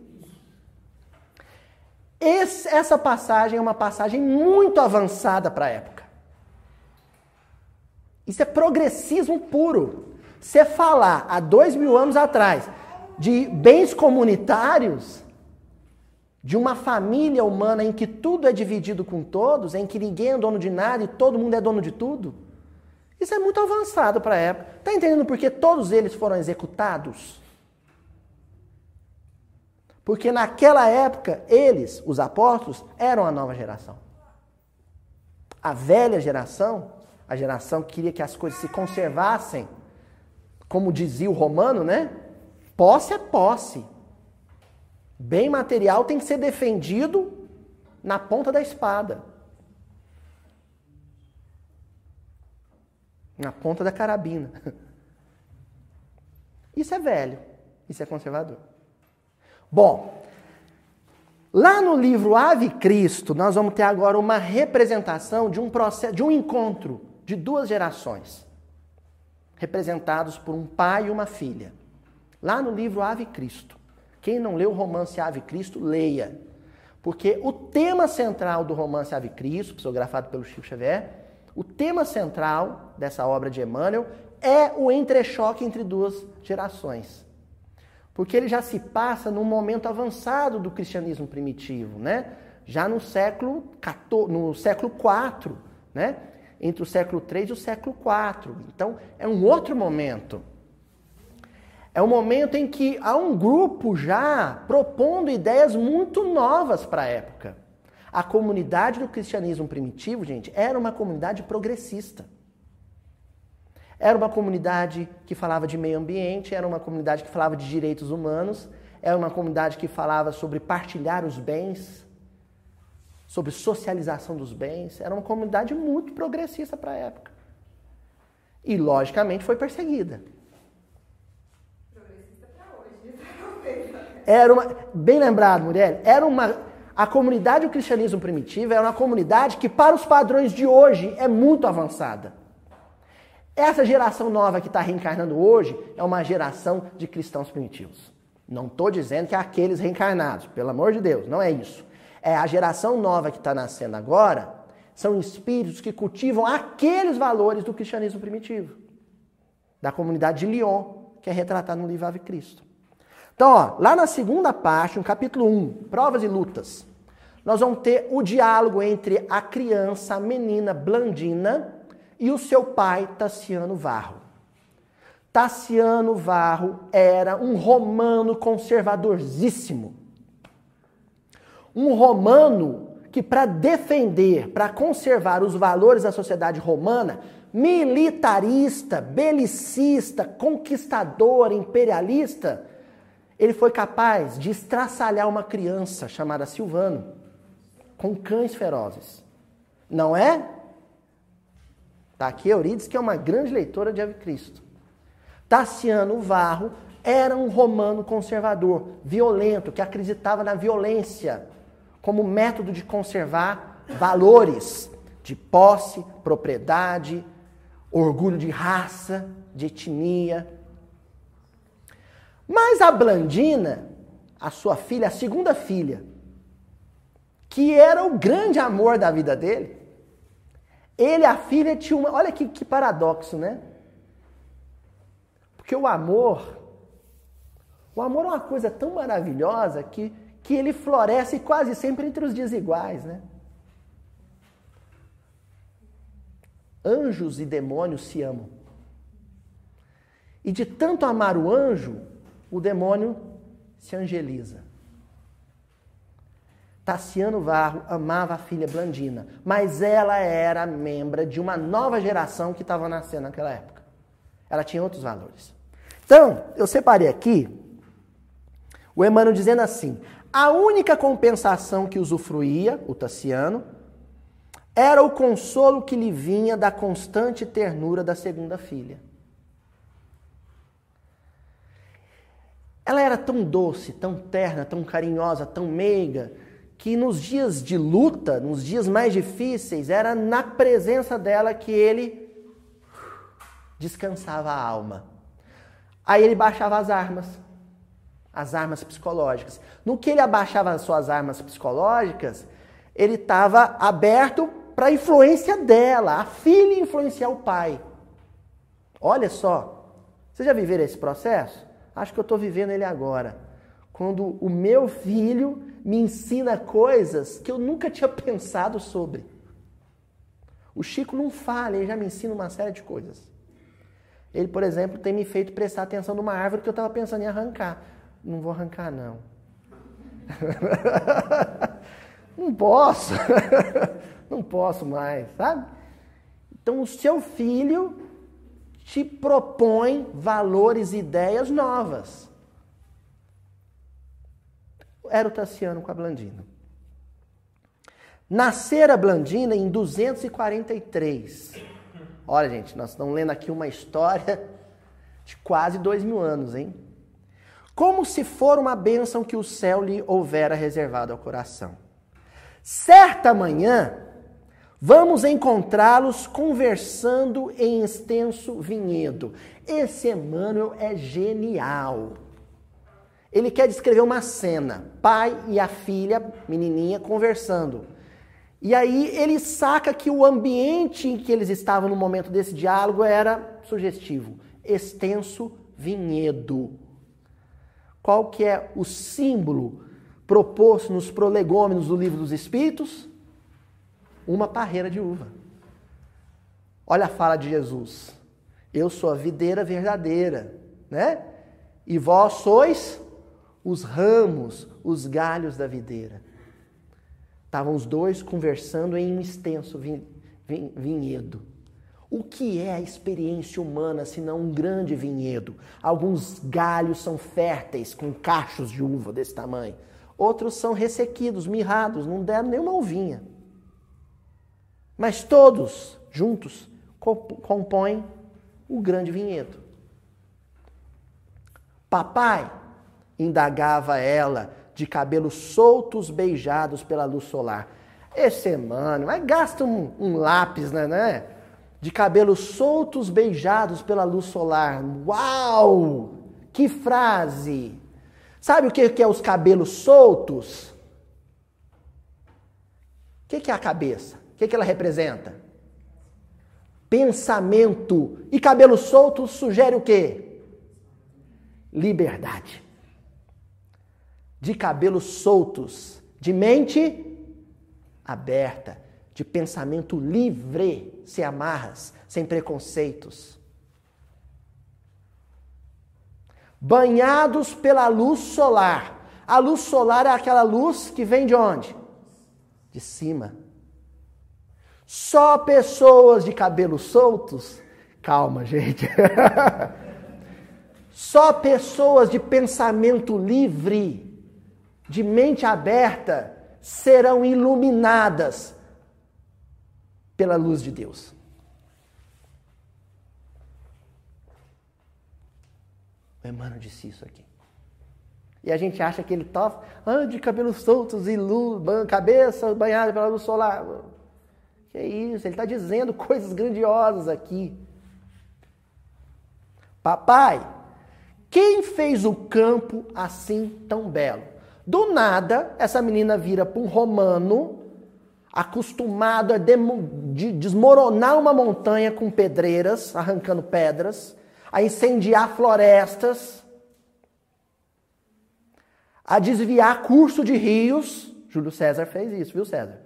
Esse, essa passagem é uma passagem muito avançada para a época. Isso é progressismo puro. Você falar há dois mil anos atrás de bens comunitários, de uma família humana em que tudo é dividido com todos, em que ninguém é dono de nada e todo mundo é dono de tudo, isso é muito avançado para a época. Está entendendo por que todos eles foram executados? Porque naquela época, eles, os apóstolos, eram a nova geração. A velha geração, a geração que queria que as coisas se conservassem, como dizia o romano, né? Posse é posse. Bem material tem que ser defendido na ponta da espada. Na ponta da carabina. Isso é velho. Isso é conservador. Bom, lá no livro Ave Cristo, nós vamos ter agora uma representação de um processo, de um encontro de duas gerações, representados por um pai e uma filha. Lá no livro Ave Cristo. Quem não leu o romance Ave Cristo, leia. Porque o tema central do romance Ave Cristo, psicografado pelo Chico Xavier, o tema central dessa obra de Emmanuel é o entrechoque entre duas gerações porque ele já se passa num momento avançado do cristianismo primitivo, né? Já no século XIV, no século IV, né? Entre o século III e o século IV. Então, é um outro momento. É um momento em que há um grupo já propondo ideias muito novas para a época. A comunidade do cristianismo primitivo, gente, era uma comunidade progressista. Era uma comunidade que falava de meio ambiente, era uma comunidade que falava de direitos humanos, era uma comunidade que falava sobre partilhar os bens, sobre socialização dos bens. Era uma comunidade muito progressista para a época. E, logicamente, foi perseguida. Progressista para hoje. Era uma, bem lembrado, mulher, era uma, a comunidade do cristianismo primitivo era uma comunidade que, para os padrões de hoje, é muito avançada. Essa geração nova que está reencarnando hoje é uma geração de cristãos primitivos. Não estou dizendo que é aqueles reencarnados, pelo amor de Deus, não é isso. É a geração nova que está nascendo agora, são espíritos que cultivam aqueles valores do cristianismo primitivo, da comunidade de Lyon, que é retratado no livro Ave Cristo. Então, ó, lá na segunda parte, no capítulo 1, provas e lutas, nós vamos ter o diálogo entre a criança, a menina Blandina, e o seu pai, Tassiano Varro. Tassiano Varro era um romano conservadorzíssimo. Um romano que para defender, para conservar os valores da sociedade romana, militarista, belicista, conquistador, imperialista, ele foi capaz de estraçalhar uma criança chamada Silvano com cães ferozes. Não é? Está aqui Eurides, que é uma grande leitora de Ave Cristo. Tassiano Varro era um romano conservador, violento, que acreditava na violência como método de conservar valores de posse, propriedade, orgulho de raça, de etnia. Mas a Blandina, a sua filha, a segunda filha, que era o grande amor da vida dele, ele e a filha tinham uma. Olha que, que paradoxo, né? Porque o amor, o amor é uma coisa tão maravilhosa que que ele floresce quase sempre entre os desiguais, né? Anjos e demônios se amam. E de tanto amar o anjo, o demônio se angeliza. Tassiano Varro amava a filha Blandina, mas ela era membro de uma nova geração que estava nascendo naquela época. Ela tinha outros valores. Então, eu separei aqui o Emmanuel dizendo assim: a única compensação que usufruía, o Tassiano, era o consolo que lhe vinha da constante ternura da segunda filha. Ela era tão doce, tão terna, tão carinhosa, tão meiga, que nos dias de luta, nos dias mais difíceis, era na presença dela que ele descansava a alma. Aí ele baixava as armas as armas psicológicas. No que ele abaixava as suas armas psicológicas, ele estava aberto para a influência dela, a filha influenciar o pai. Olha só, vocês já viveram esse processo? Acho que eu estou vivendo ele agora. Quando o meu filho me ensina coisas que eu nunca tinha pensado sobre. O Chico não fala, ele já me ensina uma série de coisas. Ele, por exemplo, tem me feito prestar atenção numa árvore que eu estava pensando em arrancar não vou arrancar não. não posso. não posso mais, sabe? Então o seu filho te propõe valores e ideias novas. Era o Tassiano com a Blandina. Nascer a Blandina em 243. Olha, gente, nós estamos lendo aqui uma história de quase dois mil anos, hein? como se for uma bênção que o céu lhe houvera reservado ao coração. Certa manhã, vamos encontrá-los conversando em extenso vinhedo. Esse Emmanuel é genial. Ele quer descrever uma cena, pai e a filha, menininha, conversando. E aí ele saca que o ambiente em que eles estavam no momento desse diálogo era sugestivo, extenso vinhedo. Qual que é o símbolo proposto nos prolegômenos do livro dos Espíritos? Uma parreira de uva. Olha a fala de Jesus. Eu sou a videira verdadeira, né? E vós sois os ramos, os galhos da videira. Estavam os dois conversando em um extenso vinhedo. O que é a experiência humana se não um grande vinhedo? Alguns galhos são férteis, com cachos de uva desse tamanho. Outros são ressequidos, mirrados, não deram nenhuma uvinha. Mas todos juntos compõem o grande vinhedo. Papai, indagava ela, de cabelos soltos beijados pela luz solar. Esse mano, mas gasta um, um lápis, né? né? de cabelos soltos beijados pela luz solar. Uau! Que frase! Sabe o que é os cabelos soltos? O que é a cabeça? O que ela representa? Pensamento. E cabelo solto sugere o quê? Liberdade. De cabelos soltos, de mente aberta, de pensamento livre, sem amarras, sem preconceitos. Banhados pela luz solar. A luz solar é aquela luz que vem de onde? de cima. Só pessoas de cabelos soltos, calma, gente. Só pessoas de pensamento livre, de mente aberta, serão iluminadas pela luz de Deus. O Emmanuel disse isso aqui. E a gente acha que ele está ah, de cabelos soltos e luz, cabeça banhada pela luz solar. Que isso, ele está dizendo coisas grandiosas aqui. Papai, quem fez o campo assim tão belo? Do nada, essa menina vira para um romano acostumado a desmoronar uma montanha com pedreiras, arrancando pedras, a incendiar florestas, a desviar curso de rios. Júlio César fez isso, viu, César?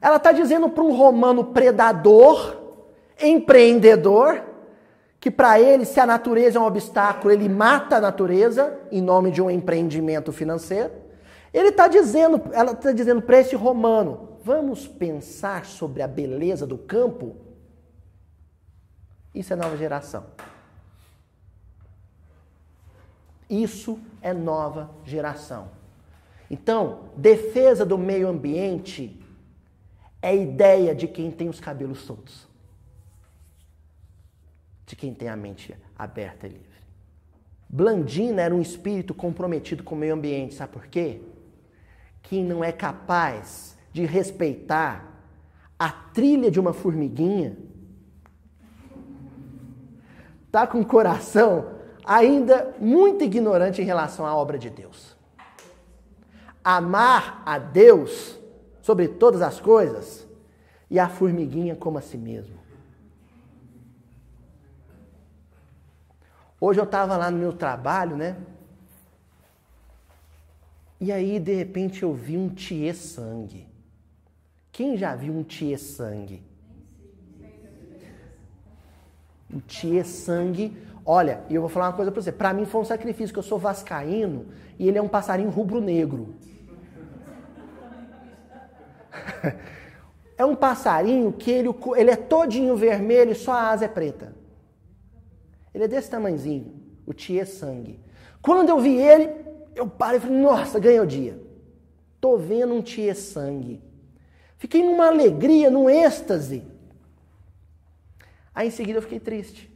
Ela está dizendo para um romano predador, empreendedor, que para ele, se a natureza é um obstáculo, ele mata a natureza em nome de um empreendimento financeiro. Ele está dizendo, ela está dizendo para esse romano: vamos pensar sobre a beleza do campo? Isso é nova geração. Isso é nova geração. Então, defesa do meio ambiente é ideia de quem tem os cabelos soltos, de quem tem a mente aberta e livre. Blandina era um espírito comprometido com o meio ambiente, sabe por quê? Quem não é capaz de respeitar a trilha de uma formiguinha, tá com o coração ainda muito ignorante em relação à obra de Deus. Amar a Deus sobre todas as coisas e a formiguinha como a si mesmo. Hoje eu estava lá no meu trabalho, né? E aí, de repente, eu vi um tiê sangue. Quem já viu um tiê sangue? Um tiê sangue Olha, e eu vou falar uma coisa para você. Para mim foi um sacrifício, que eu sou vascaíno e ele é um passarinho rubro-negro. é um passarinho que ele, ele é todinho vermelho e só a asa é preta. Ele é desse tamanhozinho, o Tietê Sangue. Quando eu vi ele, eu parei e falei, nossa, ganhei o dia. Tô vendo um Tietê Sangue. Fiquei numa alegria, num êxtase. Aí em seguida eu fiquei triste.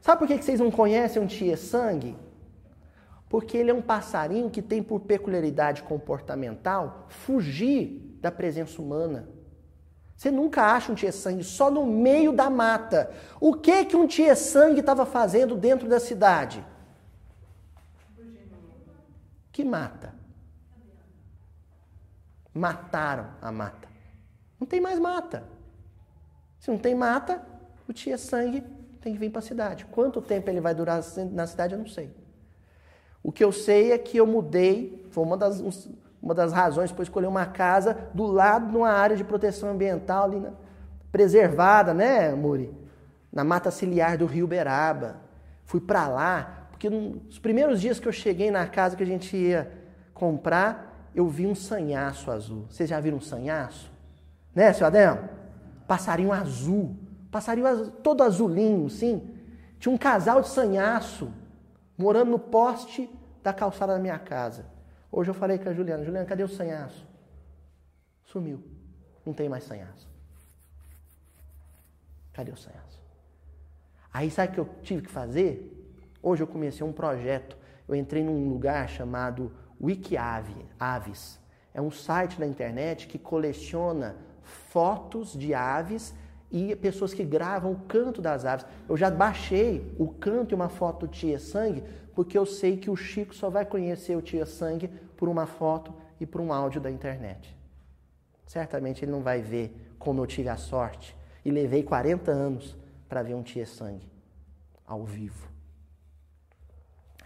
Sabe por que vocês não conhecem um tia sangue? Porque ele é um passarinho que tem por peculiaridade comportamental fugir da presença humana. Você nunca acha um tia sangue só no meio da mata. O que que um tia sangue estava fazendo dentro da cidade? Que mata. Mataram a mata. Não tem mais mata. Se não tem mata, o tia sangue tem que vir para a cidade. Quanto tempo ele vai durar na cidade, eu não sei. O que eu sei é que eu mudei, foi uma das, uma das razões para escolher uma casa do lado de uma área de proteção ambiental ali na, preservada, né, Muri? Na mata ciliar do Rio Beraba. Fui para lá, porque nos primeiros dias que eu cheguei na casa que a gente ia comprar, eu vi um sanhaço azul. Vocês já viram um sanhaço? Né, seu Adão? Passarinho azul. Passarinho todo azulinho, sim. Tinha um casal de sanhaço morando no poste da calçada da minha casa. Hoje eu falei com a Juliana, Juliana, cadê o sanhaço? Sumiu. Não tem mais sanhaço. Cadê o sanhaço? Aí sabe o que eu tive que fazer? Hoje eu comecei um projeto. Eu entrei num lugar chamado Wikiave, Aves. É um site na internet que coleciona fotos de aves e pessoas que gravam o canto das aves. Eu já baixei o canto e uma foto do Tia Sangue, porque eu sei que o Chico só vai conhecer o Tia Sangue por uma foto e por um áudio da internet. Certamente ele não vai ver como eu tive a sorte e levei 40 anos para ver um Tia Sangue ao vivo.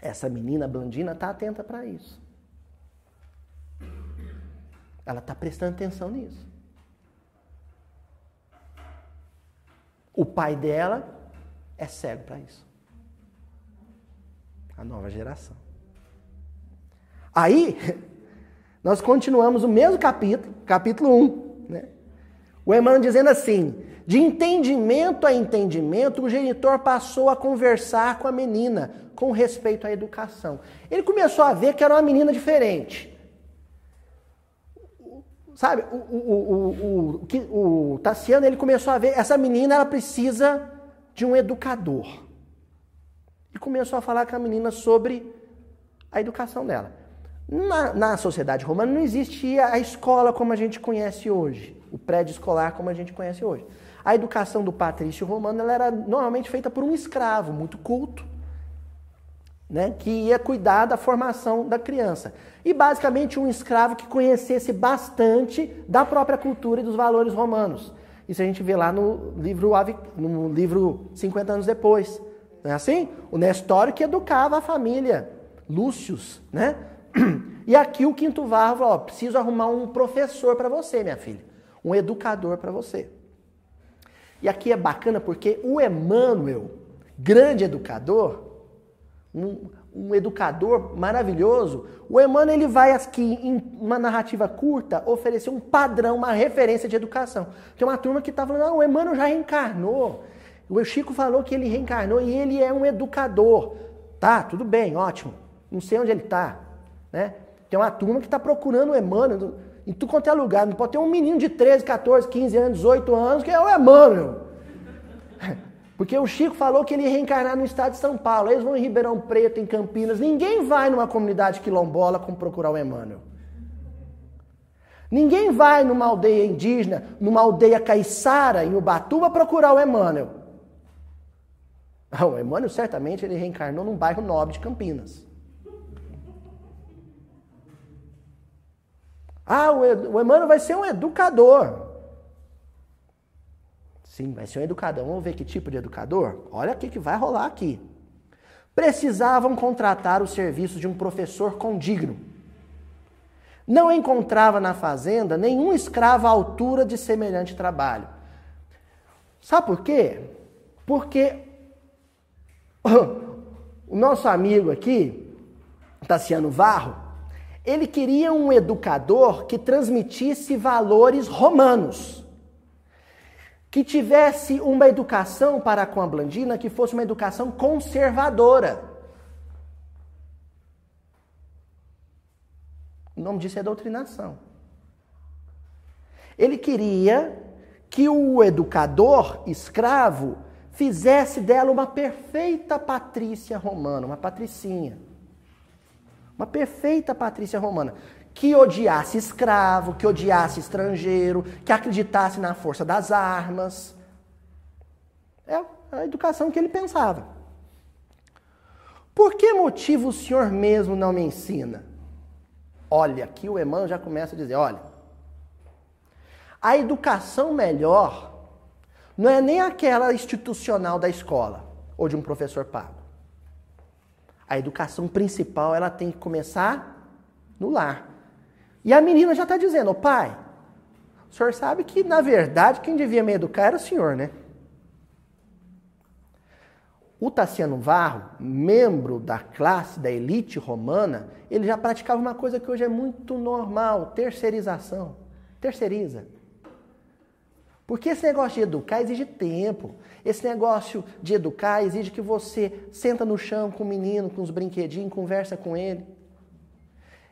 Essa menina Blandina está atenta para isso. Ela está prestando atenção nisso. O pai dela é cego para isso. A nova geração. Aí, Nós continuamos o mesmo capítulo, capítulo 1. Né? O Emmanuel dizendo assim: de entendimento a entendimento, o genitor passou a conversar com a menina com respeito à educação. Ele começou a ver que era uma menina diferente. Sabe, o, o, o, o, Tassiano ele começou a ver, essa menina ela precisa de um educador. E começou a falar com a menina sobre a educação dela. Na, na sociedade romana não existia a escola como a gente conhece hoje, o prédio escolar como a gente conhece hoje. A educação do patrício romano ela era normalmente feita por um escravo muito culto, né, que ia cuidar da formação da criança. E basicamente um escravo que conhecesse bastante da própria cultura e dos valores romanos. Isso a gente vê lá no livro, no livro 50 anos depois. Não é assim? O Nestório que educava a família, Lúcius, né? E aqui o Quinto Varro ó, preciso arrumar um professor para você, minha filha. Um educador para você. E aqui é bacana porque o Emmanuel, grande educador, um, um educador maravilhoso, o Emmanuel ele vai aqui em uma narrativa curta oferecer um padrão, uma referência de educação. Tem uma turma que está falando, não, o Emmanuel já reencarnou. O Chico falou que ele reencarnou e ele é um educador. Tá, tudo bem, ótimo. Não sei onde ele está. Né? Tem uma turma que está procurando o Emmanuel em tudo quanto é lugar. Não pode ter um menino de 13, 14, 15 anos, 18 anos que é o Emmanuel. Porque o Chico falou que ele ia reencarnar no estado de São Paulo. Eles vão em Ribeirão Preto, em Campinas. Ninguém vai numa comunidade quilombola como procurar o Emmanuel. Ninguém vai numa aldeia indígena, numa aldeia caiçara, em Ubatuba, procurar o Emmanuel. Ah, o Emmanuel certamente ele reencarnou num bairro nobre de Campinas. Ah, o Emmanuel vai ser um educador. Sim, vai ser um educador. Vamos ver que tipo de educador? Olha o que vai rolar aqui. Precisavam contratar o serviço de um professor condigno. Não encontrava na fazenda nenhum escravo à altura de semelhante trabalho. Sabe por quê? Porque o nosso amigo aqui, Tassiano Varro, ele queria um educador que transmitisse valores romanos que tivesse uma educação para com a Blandina que fosse uma educação conservadora. O nome disso é doutrinação. Ele queria que o educador escravo fizesse dela uma perfeita patrícia romana, uma patricinha. Uma perfeita patrícia romana que odiasse escravo, que odiasse estrangeiro, que acreditasse na força das armas. É a educação que ele pensava. Por que motivo o senhor mesmo não me ensina? Olha, aqui o Emmanuel já começa a dizer: olha, a educação melhor não é nem aquela institucional da escola ou de um professor pago. A educação principal ela tem que começar no lar. E a menina já está dizendo, oh, pai, o senhor sabe que, na verdade, quem devia me educar era o senhor, né? O Tassiano Varro, membro da classe, da elite romana, ele já praticava uma coisa que hoje é muito normal, terceirização. Terceiriza. Porque esse negócio de educar exige tempo. Esse negócio de educar exige que você senta no chão com o menino, com os brinquedinhos, conversa com ele.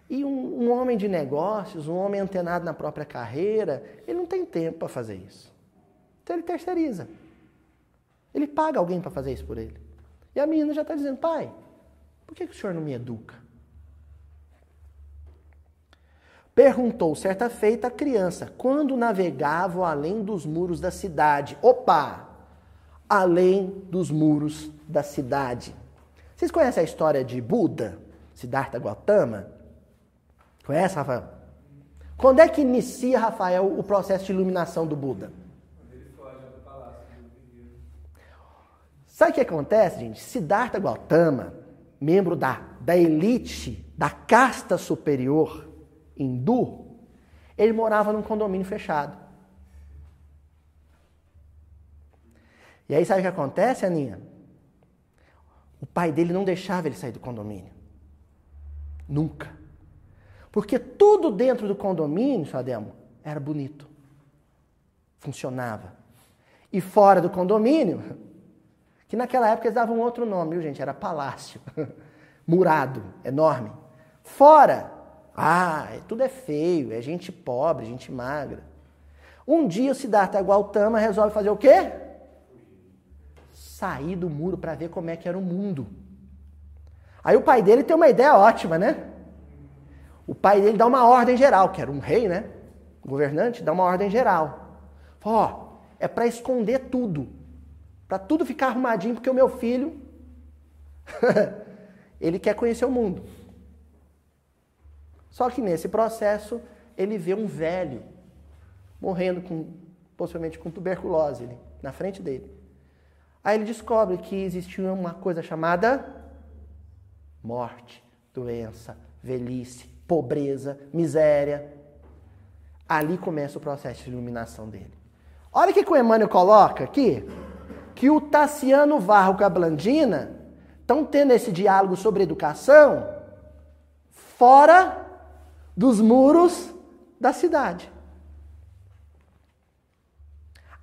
E um, um, homem de negócios, um homem antenado na própria carreira, ele não tem tempo para fazer isso. Então ele terceiriza. Ele paga alguém para fazer isso por ele. E a menina já está dizendo, pai, por que, que o senhor não me educa? Perguntou certa feita a criança, quando navegavam além dos muros da cidade. Opa! Além dos muros da cidade. Vocês conhecem a história de Buda, Siddhartha Gautama? Conhece, Rafael? Quando é que inicia, Rafael, o processo de iluminação do Buda? Sabe o que acontece, gente? Siddhartha Gautama, membro da, da elite, da casta superior hindu, ele morava num condomínio fechado. E aí sabe o que acontece, Aninha? O pai dele não deixava ele sair do condomínio. Nunca. Porque tudo dentro do condomínio, Sademo, era bonito. Funcionava. E fora do condomínio, que naquela época eles davam outro nome, viu, gente? Era palácio. Murado, enorme. Fora, ah, tudo é feio, é gente pobre, gente magra. Um dia o Siddhartha Gautama resolve fazer o quê? Sair do muro para ver como é que era o mundo. Aí o pai dele tem uma ideia ótima, né? O pai dele dá uma ordem geral, que era um rei, né? O governante dá uma ordem geral. Ó, oh, é para esconder tudo. Para tudo ficar arrumadinho, porque o meu filho ele quer conhecer o mundo. Só que nesse processo ele vê um velho morrendo com possivelmente com tuberculose na frente dele. Aí ele descobre que existia uma coisa chamada morte, doença, velhice, pobreza, miséria. Ali começa o processo de iluminação dele. Olha o que o Emmanuel coloca aqui, que o Tassiano Varro com a Blandina estão tendo esse diálogo sobre educação fora dos muros da cidade.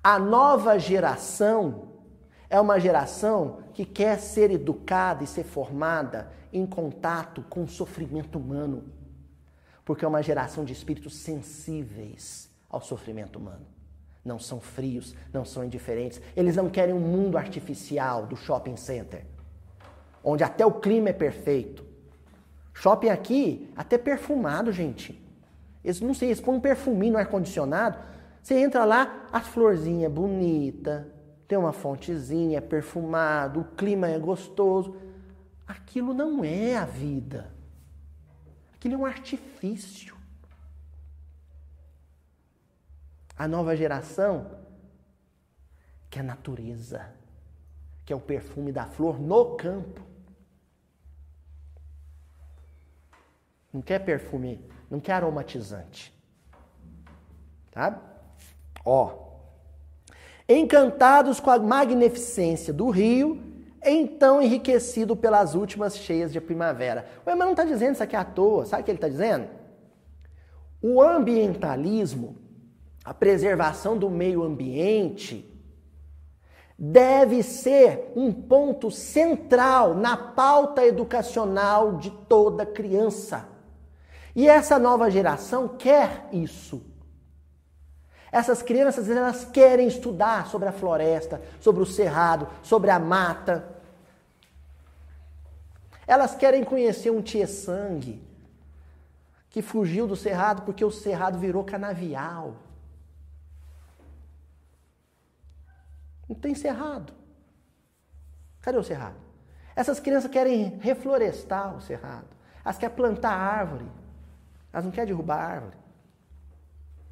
A nova geração é uma geração que quer ser educada e ser formada em contato com o sofrimento humano, porque é uma geração de espíritos sensíveis ao sofrimento humano. Não são frios, não são indiferentes. Eles não querem um mundo artificial do shopping center, onde até o clima é perfeito. Shopping aqui, até perfumado, gente. Eles não sei, eles põem um perfuminho no ar-condicionado. Você entra lá, as florzinhas bonita, tem uma fontezinha, é perfumado, o clima é gostoso. Aquilo não é a vida. Aquilo é um artifício. A nova geração que é a natureza, que é o perfume da flor no campo. Não quer perfume, não quer aromatizante. Tá? Ó. Encantados com a magnificência do rio, então enriquecido pelas últimas cheias de primavera. O Emmanuel não está dizendo isso aqui à toa. Sabe o que ele está dizendo? O ambientalismo, a preservação do meio ambiente, deve ser um ponto central na pauta educacional de toda criança. E essa nova geração quer isso. Essas crianças, elas querem estudar sobre a floresta, sobre o cerrado, sobre a mata. Elas querem conhecer um tia sangue que fugiu do cerrado porque o cerrado virou canavial. Não tem cerrado. Cadê o cerrado? Essas crianças querem reflorestar o cerrado. Elas querem plantar árvore. Elas não querem derrubar a árvore.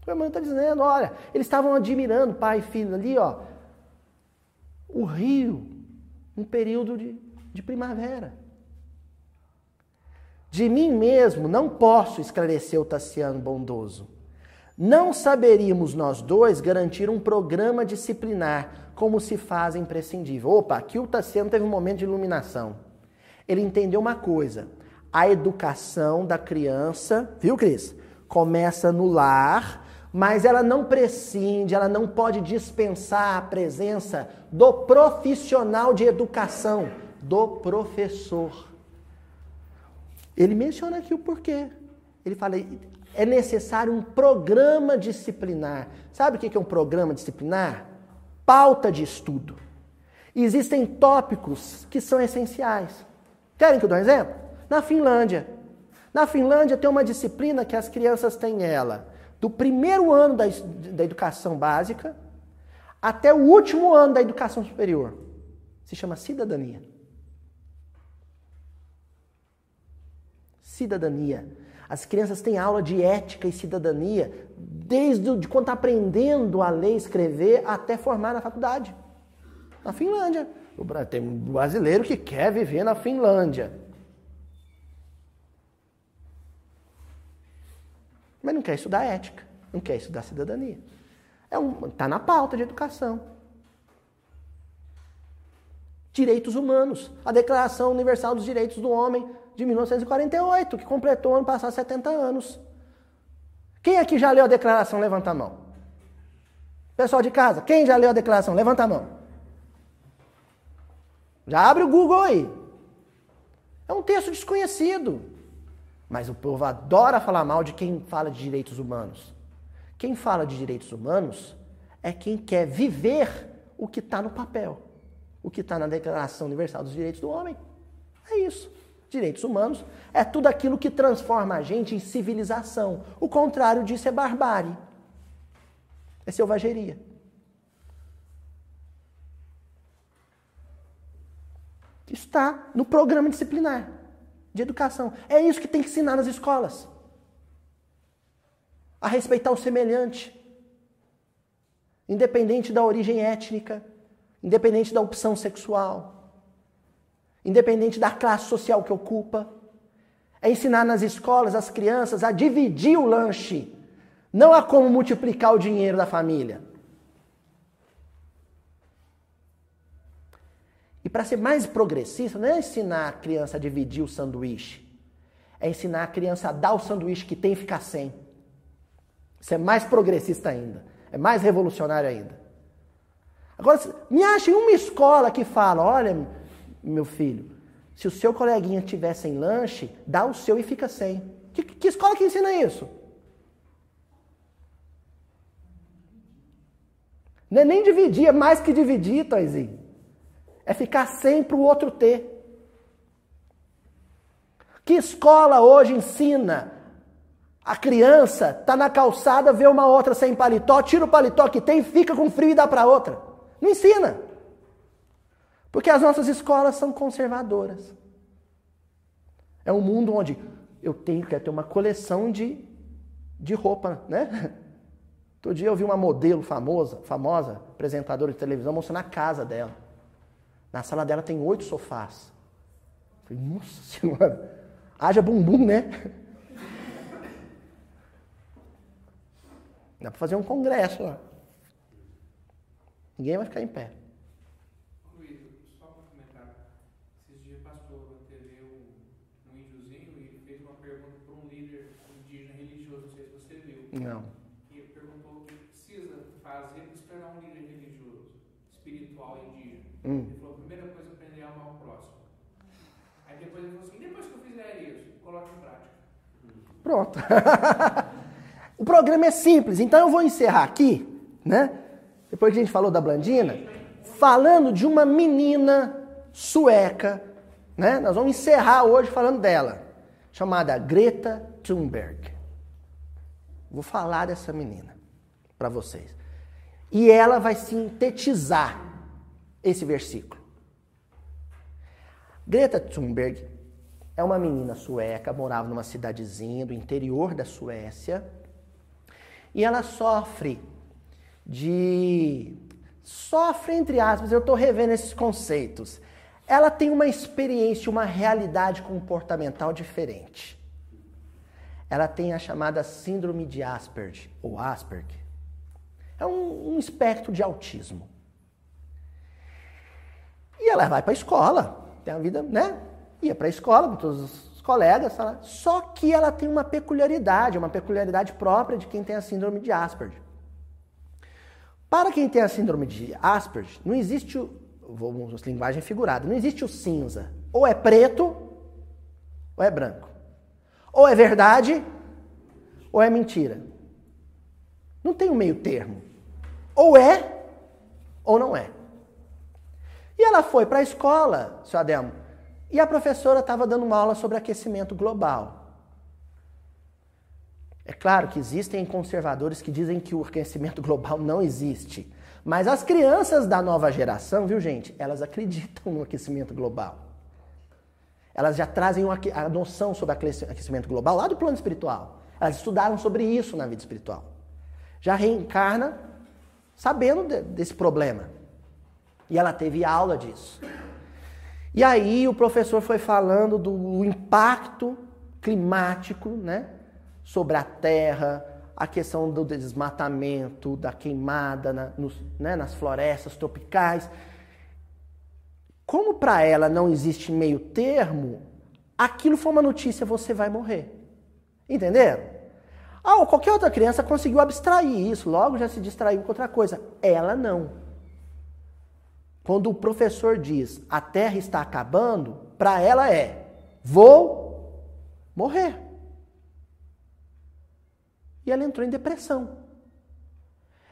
O irmão está dizendo, olha, eles estavam admirando pai e filho ali, ó, o rio, um período de, de primavera. De mim mesmo não posso esclarecer o Tassiano bondoso. Não saberíamos nós dois garantir um programa disciplinar como se faz imprescindível. Opa, aqui o Tassiano teve um momento de iluminação. Ele entendeu uma coisa: a educação da criança, viu, Cris? Começa no lar, mas ela não prescinde, ela não pode dispensar a presença do profissional de educação, do professor. Ele menciona aqui o porquê. Ele fala, é necessário um programa disciplinar. Sabe o que é um programa disciplinar? Pauta de estudo. Existem tópicos que são essenciais. Querem que eu dê um exemplo? Na Finlândia. Na Finlândia tem uma disciplina que as crianças têm ela, do primeiro ano da, da educação básica até o último ano da educação superior. Se chama cidadania. Cidadania. As crianças têm aula de ética e cidadania desde de quando está aprendendo a ler e escrever até formar na faculdade. Na Finlândia. Tem um brasileiro que quer viver na Finlândia. Mas não quer estudar ética, não quer estudar cidadania. É um, tá na pauta de educação. Direitos humanos, a Declaração Universal dos Direitos do Homem de 1948, que completou ano passado 70 anos. Quem aqui já leu a declaração? Levanta a mão. Pessoal de casa, quem já leu a declaração? Levanta a mão. Já abre o Google aí. É um texto desconhecido. Mas o povo adora falar mal de quem fala de direitos humanos. Quem fala de direitos humanos é quem quer viver o que está no papel, o que está na Declaração Universal dos Direitos do Homem. É isso. Direitos humanos é tudo aquilo que transforma a gente em civilização. O contrário disso é barbárie. É selvageria. Está no programa disciplinar de educação. É isso que tem que ensinar nas escolas. A respeitar o semelhante. Independente da origem étnica, independente da opção sexual, independente da classe social que ocupa. É ensinar nas escolas as crianças a dividir o lanche, não a como multiplicar o dinheiro da família. E para ser mais progressista, não é ensinar a criança a dividir o sanduíche. É ensinar a criança a dar o sanduíche que tem e ficar sem. Isso é mais progressista ainda. É mais revolucionário ainda. Agora, me achem uma escola que fala: olha, meu filho, se o seu coleguinha tiver sem lanche, dá o seu e fica sem. Que, que escola que ensina isso? Não é nem dividir, é mais que dividir, Toizinho. É ficar sem para o outro ter. Que escola hoje ensina a criança tá na calçada, vê uma outra sem paletó, tira o paletó que tem, fica com frio e dá para outra. Não ensina. Porque as nossas escolas são conservadoras. É um mundo onde eu tenho que ter uma coleção de, de roupa, né? Todo dia eu vi uma modelo famosa, famosa, apresentadora de televisão, mostrando a casa dela. Na sala dela tem oito sofás. falei, nossa senhora, haja bumbum, né? Dá para fazer um congresso lá. Ninguém vai ficar em pé. Luiz, só para comentar. Esses dias passou na TV um, um índiozinho e ele fez uma pergunta para um líder indígena religioso, não sei se você viu. Não. E ele perguntou o que precisa fazer para se tornar um líder religioso, espiritual indígena. Hum. Ele falou, a primeira coisa é aprender a amar o próximo. Aí depois ele falou assim, depois que eu fizer isso, coloque em prática. Pronto. o programa é simples, então eu vou encerrar aqui, né? Depois que a gente falou da Blandina, falando de uma menina sueca, né? Nós vamos encerrar hoje falando dela, chamada Greta Thunberg. Vou falar dessa menina para vocês. E ela vai sintetizar esse versículo. Greta Thunberg é uma menina sueca, morava numa cidadezinha do interior da Suécia, e ela sofre de. Sofre, entre aspas, eu estou revendo esses conceitos. Ela tem uma experiência, uma realidade comportamental diferente. Ela tem a chamada Síndrome de Asperger, ou Asperger. É um, um espectro de autismo. E ela vai para a escola, tem a vida, né? Ia para a escola com todos os colegas, só que ela tem uma peculiaridade, uma peculiaridade própria de quem tem a síndrome de Asperger. Para quem tem a síndrome de Asperger, não existe o, vamos linguagem figurada, não existe o cinza. Ou é preto ou é branco. Ou é verdade ou é mentira. Não tem um meio termo. Ou é ou não é. E ela foi para a escola, seu Adelmo, e a professora estava dando uma aula sobre aquecimento global. É claro que existem conservadores que dizem que o aquecimento global não existe. Mas as crianças da nova geração, viu gente, elas acreditam no aquecimento global. Elas já trazem a noção sobre aquecimento global lá do plano espiritual. Elas estudaram sobre isso na vida espiritual. Já reencarna sabendo desse problema. E ela teve aula disso. E aí o professor foi falando do impacto climático, né? Sobre a terra, a questão do desmatamento, da queimada na, nos, né, nas florestas tropicais. Como para ela não existe meio termo, aquilo foi uma notícia, você vai morrer. Entenderam? Ah, qualquer outra criança conseguiu abstrair isso, logo já se distraiu com outra coisa. Ela não. Quando o professor diz a Terra está acabando, para ela é: vou morrer. E ela entrou em depressão.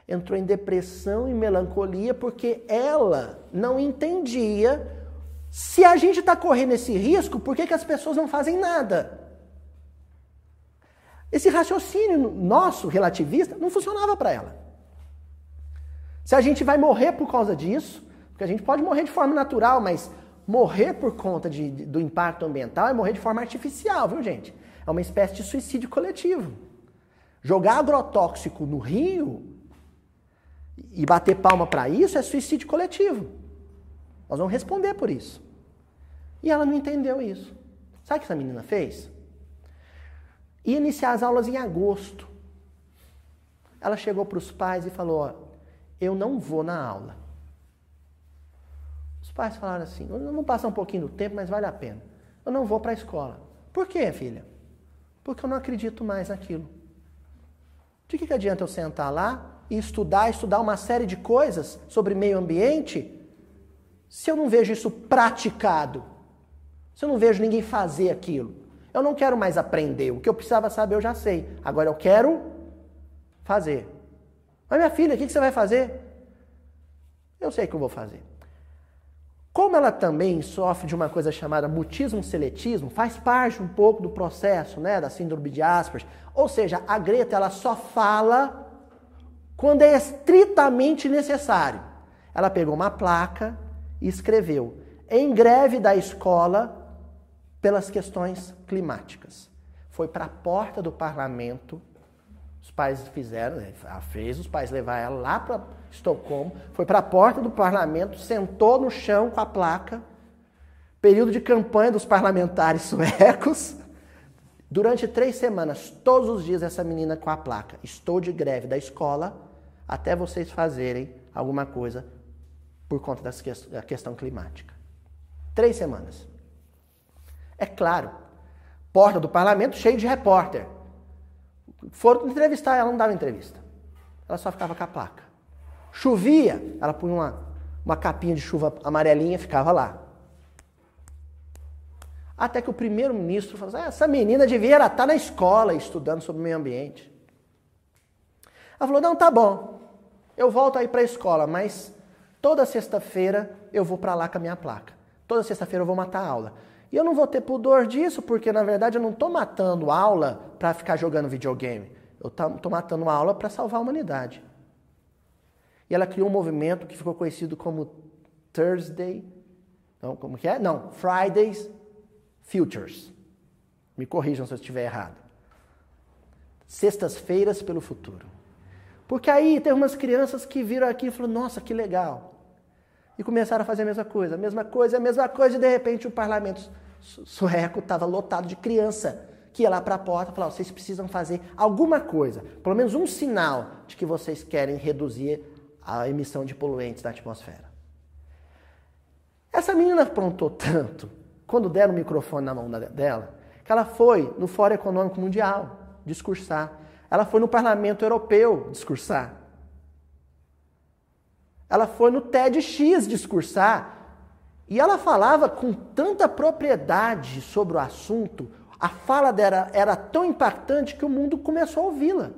Entrou em depressão e melancolia porque ela não entendia se a gente está correndo esse risco, por que, que as pessoas não fazem nada? Esse raciocínio nosso, relativista, não funcionava para ela. Se a gente vai morrer por causa disso, porque a gente pode morrer de forma natural, mas morrer por conta de, do impacto ambiental é morrer de forma artificial, viu, gente? É uma espécie de suicídio coletivo. Jogar agrotóxico no rio e bater palma para isso é suicídio coletivo. Nós vamos responder por isso. E ela não entendeu isso. Sabe o que essa menina fez? Ia iniciar as aulas em agosto. Ela chegou para os pais e falou: ó, Eu não vou na aula. Pais falaram assim: Vamos passar um pouquinho do tempo, mas vale a pena. Eu não vou para a escola. Por quê, filha? Porque eu não acredito mais naquilo. De que, que adianta eu sentar lá e estudar, estudar uma série de coisas sobre meio ambiente, se eu não vejo isso praticado? Se eu não vejo ninguém fazer aquilo? Eu não quero mais aprender. O que eu precisava saber eu já sei. Agora eu quero fazer. Mas minha filha, o que você vai fazer? Eu sei o que eu vou fazer. Como ela também sofre de uma coisa chamada mutismo seletismo, faz parte um pouco do processo, né, da síndrome de Asperger. Ou seja, a Greta ela só fala quando é estritamente necessário. Ela pegou uma placa e escreveu: em greve da escola pelas questões climáticas. Foi para a porta do parlamento, os pais fizeram, né, ela fez os pais levar ela lá para Estocolmo, foi para a porta do parlamento, sentou no chão com a placa, período de campanha dos parlamentares suecos. Durante três semanas, todos os dias, essa menina com a placa: Estou de greve da escola até vocês fazerem alguma coisa por conta da questão climática. Três semanas. É claro, porta do parlamento cheio de repórter. Foram entrevistar ela, não dava entrevista. Ela só ficava com a placa. Chovia, ela punha uma, uma capinha de chuva amarelinha e ficava lá. Até que o primeiro-ministro falou assim, ah, essa menina devia estar tá na escola estudando sobre o meio ambiente. Ela falou, não, tá bom eu volto aí para a escola, mas toda sexta-feira eu vou para lá com a minha placa. Toda sexta-feira eu vou matar a aula. E eu não vou ter pudor disso, porque na verdade eu não estou matando aula para ficar jogando videogame. Eu estou matando aula para salvar a humanidade. E ela criou um movimento que ficou conhecido como Thursday. Não, como que é? Não, Fridays Futures. Me corrijam se eu estiver errado. Sextas-feiras pelo futuro. Porque aí tem umas crianças que viram aqui e falaram, nossa, que legal. E começaram a fazer a mesma coisa, a mesma coisa, a mesma coisa, e de repente o parlamento sueco estava lotado de criança que ia lá para a porta e falava, vocês precisam fazer alguma coisa, pelo menos um sinal de que vocês querem reduzir a emissão de poluentes da atmosfera. Essa menina aprontou tanto, quando deram o microfone na mão dela, que ela foi no Fórum Econômico Mundial discursar. Ela foi no Parlamento Europeu discursar. Ela foi no TEDx discursar. E ela falava com tanta propriedade sobre o assunto, a fala dela era tão impactante que o mundo começou a ouvi-la.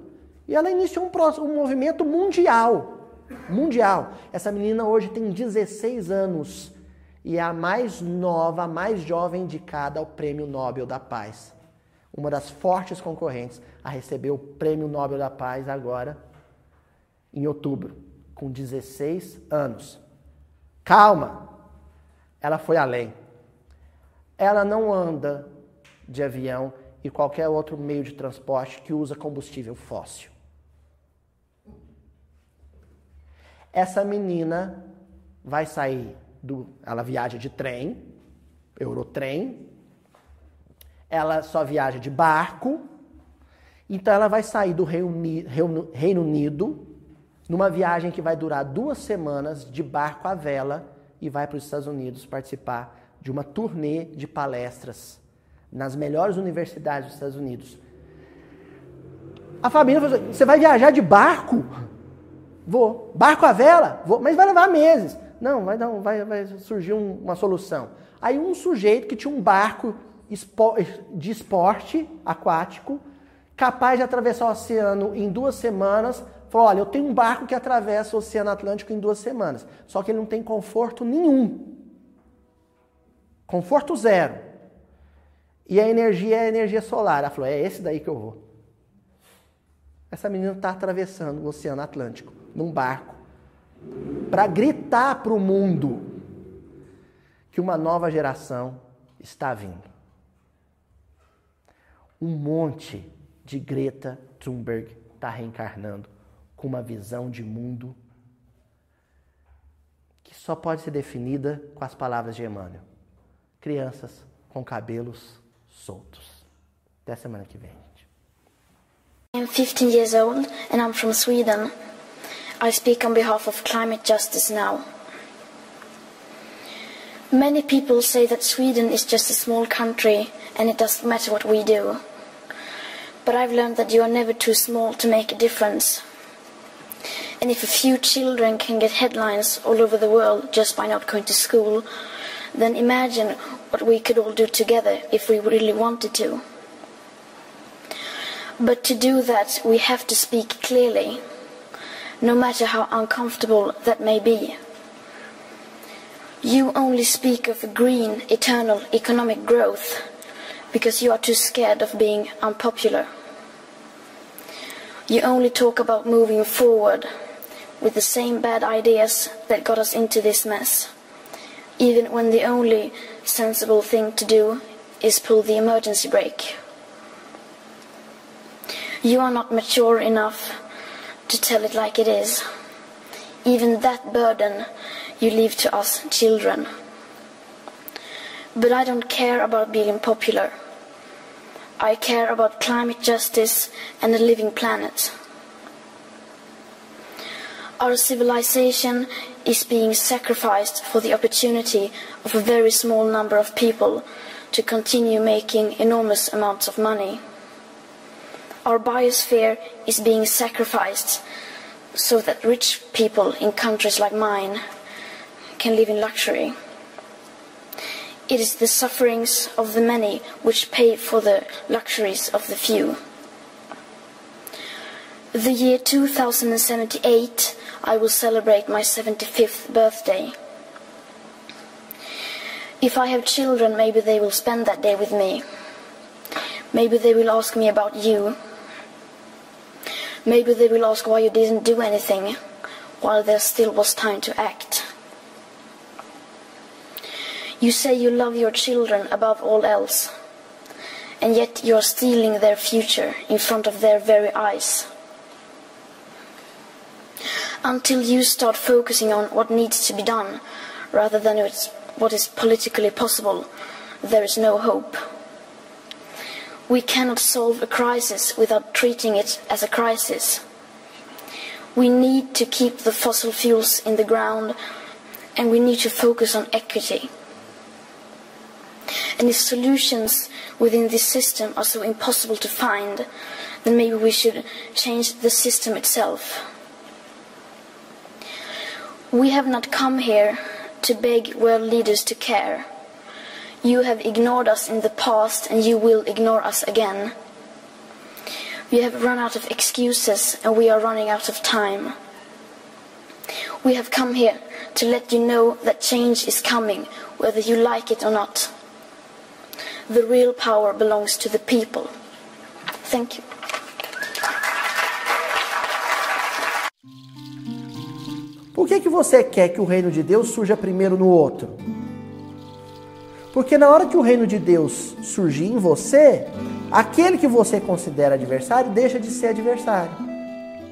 E ela iniciou um, um movimento mundial. Mundial. Essa menina hoje tem 16 anos e é a mais nova, a mais jovem indicada ao Prêmio Nobel da Paz uma das fortes concorrentes a receber o Prêmio Nobel da Paz agora, em outubro, com 16 anos. Calma! Ela foi além. Ela não anda de avião e qualquer outro meio de transporte que usa combustível fóssil. Essa menina vai sair do. Ela viaja de trem, Eurotrem, ela só viaja de barco, então ela vai sair do Reino Unido numa viagem que vai durar duas semanas de barco à vela e vai para os Estados Unidos participar de uma turnê de palestras nas melhores universidades dos Estados Unidos. A família falou assim, você vai viajar de barco? Vou. Barco à vela? Vou. Mas vai levar meses. Não, vai, dar, vai, vai surgir um, uma solução. Aí um sujeito que tinha um barco de esporte aquático, capaz de atravessar o oceano em duas semanas, falou: olha, eu tenho um barco que atravessa o Oceano Atlântico em duas semanas. Só que ele não tem conforto nenhum. Conforto zero. E a energia é a energia solar. Ela falou: é esse daí que eu vou. Essa menina está atravessando o Oceano Atlântico num barco para gritar para o mundo que uma nova geração está vindo. Um monte de Greta Thunberg está reencarnando com uma visão de mundo que só pode ser definida com as palavras de Emmanuel. Crianças com cabelos soltos. Até semana que vem. I'm 15 years old and I'm from Sweden. I speak on behalf of climate justice now. Many people say that Sweden is just a small country and it doesn't matter what we do. But I've learned that you are never too small to make a difference. And if a few children can get headlines all over the world just by not going to school, then imagine what we could all do together if we really wanted to. But to do that, we have to speak clearly no matter how uncomfortable that may be. You only speak of green, eternal economic growth because you are too scared of being unpopular. You only talk about moving forward with the same bad ideas that got us into this mess, even when the only sensible thing to do is pull the emergency brake. You are not mature enough to tell it like it is. Even that burden you leave to us children. But I don't care about being popular. I care about climate justice and a living planet. Our civilization is being sacrificed for the opportunity of a very small number of people to continue making enormous amounts of money our biosphere is being sacrificed so that rich people in countries like mine can live in luxury. It is the sufferings of the many which pay for the luxuries of the few. The year 2078, I will celebrate my 75th birthday. If I have children, maybe they will spend that day with me. Maybe they will ask me about you Maybe they will ask why you didn't do anything while there still was time to act. You say you love your children above all else, and yet you are stealing their future in front of their very eyes. Until you start focusing on what needs to be done rather than what is politically possible, there is no hope. We cannot solve a crisis without treating it as a crisis. We need to keep the fossil fuels in the ground and we need to focus on equity. And if solutions within this system are so impossible to find, then maybe we should change the system itself. We have not come here to beg world leaders to care. You have ignored us in the past and you will ignore us again. We have run out of excuses and we are running out of time. We have come here to let you know that change is coming, whether you like it or not. The real power belongs to the people. Thank you. Por que, que você quer que o reino de Deus surja primeiro no outro? Porque na hora que o reino de Deus surgir em você, aquele que você considera adversário deixa de ser adversário.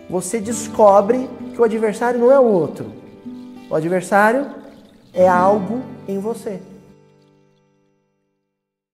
Você descobre que o adversário não é o outro. O adversário é algo em você.